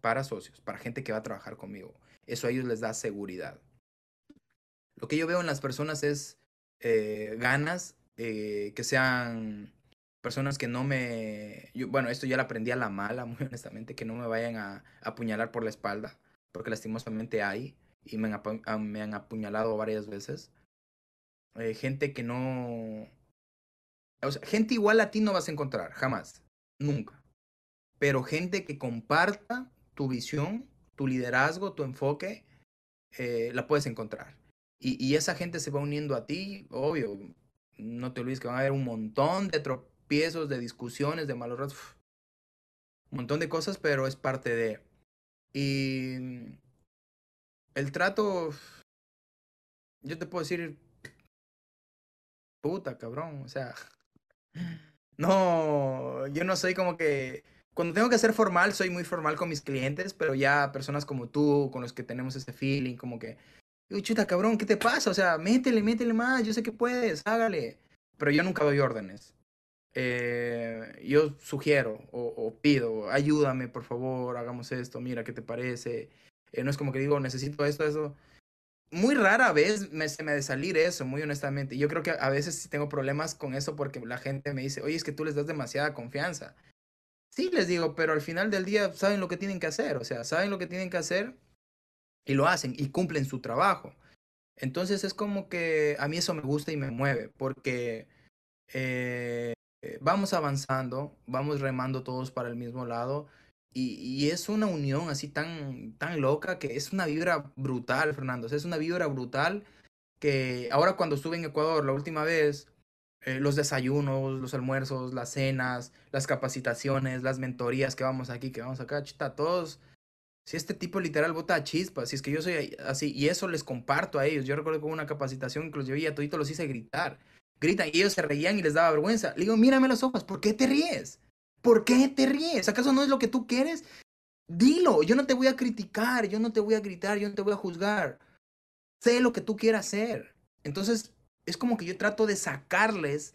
Para socios, para gente que va a trabajar conmigo. Eso a ellos les da seguridad. Lo que yo veo en las personas es ganas que sean personas que no me... bueno, esto ya lo aprendí a la mala, muy honestamente, que no me vayan a, apuñalar por la espalda, porque lastimosamente hay y me han, ah, me han apuñalado varias veces. Eh, gente que no... Gente igual a ti no vas a encontrar, jamás, nunca. Pero gente que comparta tu visión, tu liderazgo, tu enfoque, eh, la puedes encontrar. Y, esa gente se va uniendo a ti, obvio. No te olvides que van a haber un montón de, piezos, de discusiones, de malos ratos, un montón de cosas, pero es parte de... Y el trato, yo te puedo decir, puta, cabrón, o sea, no, yo no soy como que cuando tengo que ser formal, soy muy formal con mis clientes, pero ya personas como tú, con los que tenemos ese feeling, como que, digo, chuta, cabrón, ¿qué te pasa? O sea, métele, métele más, yo sé que puedes, hágale. Pero yo nunca doy órdenes. Eh, yo sugiero o, pido, ayúdame, por favor, hagamos esto, mira, ¿qué te parece? Eh, no es como que digo, necesito esto, eso. Muy rara vez me, se me de salir eso, muy honestamente. Yo creo que a veces tengo problemas con eso porque la gente me dice, oye, es que tú les das demasiada confianza. Sí, les digo, pero al final del día saben lo que tienen que hacer, o sea, saben lo que tienen que hacer y lo hacen y cumplen su trabajo. Entonces es como que a mí eso me gusta y me mueve, porque eh, vamos avanzando, vamos remando todos para el mismo lado y, y, es una unión así tan, tan loca que es una vibra brutal, Fernando, es una vibra brutal que ahora cuando estuve en Ecuador la última vez, eh, los desayunos, los almuerzos, las cenas, las capacitaciones, las mentorías que vamos aquí, que vamos acá, chita, todos. Si este tipo literal bota chispas, si es que yo soy así, y eso les comparto a ellos. Yo recuerdo que hubo una capacitación que los llevé y a todito los hice gritar. Gritan y ellos se reían y les daba vergüenza. Le digo, mírame los ojos, ¿por qué te ríes? ¿Por qué te ríes? ¿Acaso no es lo que tú quieres? Dilo, yo no te voy a criticar, yo no te voy a gritar, yo no te voy a juzgar. Sé lo que tú quieras hacer. Entonces, es como que yo trato de sacarles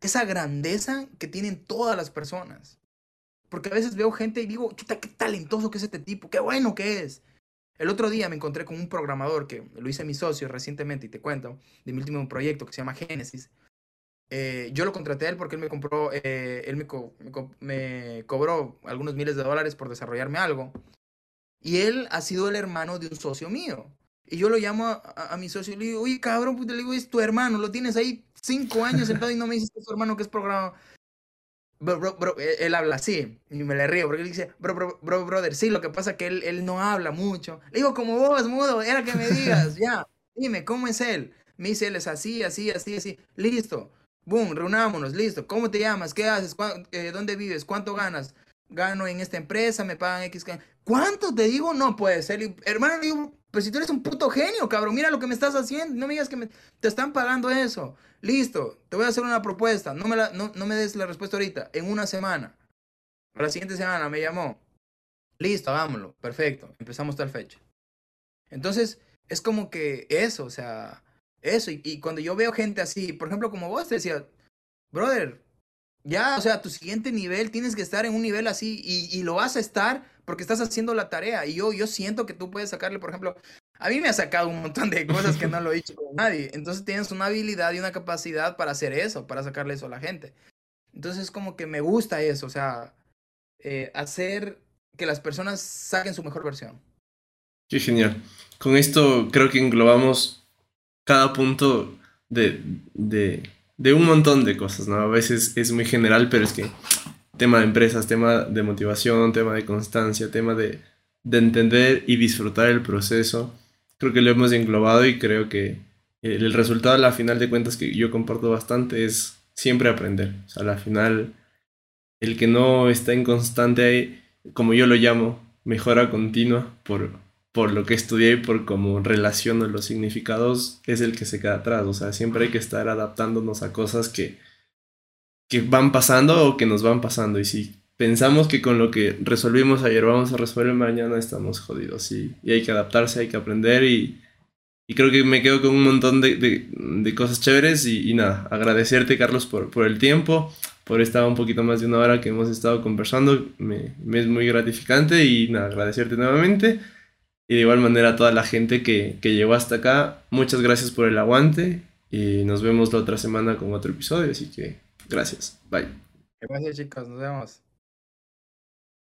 esa grandeza que tienen todas las personas. Porque a veces veo gente y digo, chuta, qué talentoso que es este tipo, qué bueno que es. El otro día me encontré con un programador que lo hice mi socio recientemente y te cuento, de mi último proyecto que se llama Genesis. Eh, yo lo contraté a él porque él me compró, eh, él me, me, cobró algunos miles de dólares por desarrollarme algo. Y él ha sido el hermano de un socio mío. Y yo lo llamo a, mi socio y le digo, oye, cabrón, pues le digo, es tu hermano, lo tienes ahí cinco años sentado y no me dices que es tu hermano que es programa. Bro, bro, bro, e, él, habla así y me le río porque él dice, bro, bro, bro, brother, sí, lo que pasa es que él, él no habla mucho. Le digo, como vos, mudo, era que me digas, ya, dime, ¿cómo es él? Me dice, él es así, así, así, así, listo, boom, reunámonos, listo, ¿cómo te llamas? ¿Qué haces? Eh, ¿Dónde vives? ¿Cuánto ganas? Gano en esta empresa, me pagan X. ¿Cuánto te digo? No puede ser. hermano, digo, pues si tú eres un puto genio, cabrón, mira lo que me estás haciendo. No me digas que me, te están pagando eso. Listo, te voy a hacer una propuesta. No me, la, no, no me des la respuesta ahorita. En una semana. la siguiente semana me llamó. Listo, hagámoslo. Perfecto. Empezamos tal fecha. Entonces, es como que eso, o sea, eso. Y, cuando yo veo gente así, por ejemplo, como vos te decía, brother, ya, o sea, tu siguiente nivel tienes que estar en un nivel así y, y lo vas a estar porque estás haciendo la tarea. Y yo, yo siento que tú puedes sacarle, por ejemplo, a mí me ha sacado un montón de cosas que no lo he hecho con nadie. Entonces tienes una habilidad y una capacidad para hacer eso, para sacarle eso a la gente. Entonces como que me gusta eso, o sea, eh, hacer que las personas saquen su mejor versión. Qué genial. Con esto creo que englobamos cada punto de, de, de un montón de cosas, ¿no? A veces es muy general, pero es que tema de empresas, tema de motivación, tema de constancia, tema de, de entender y disfrutar el proceso. Creo que lo hemos englobado y creo que el resultado a la final de cuentas que yo comparto bastante es siempre aprender. O sea, a la final, el que no está en constante, como yo lo llamo, mejora continua por, por lo que estudié y por cómo relaciono los significados, es el que se queda atrás. O sea, siempre hay que estar adaptándonos a cosas que que van pasando o que nos van pasando. Y si pensamos que con lo que resolvimos ayer vamos a resolver mañana, estamos jodidos. Y, y hay que adaptarse, hay que aprender y, y, creo que me quedo con un montón de, de, cosas chéveres. Y, y, nada, agradecerte Carlos por, por el tiempo, por esta un poquito más de una hora que hemos estado conversando. Me, me es muy gratificante y nada, agradecerte nuevamente. Y de igual manera a toda la gente que, que llegó hasta acá, muchas gracias por el aguante y nos vemos la otra semana con otro episodio, así que Gracias. Bye. Gracias chicos, nos vemos.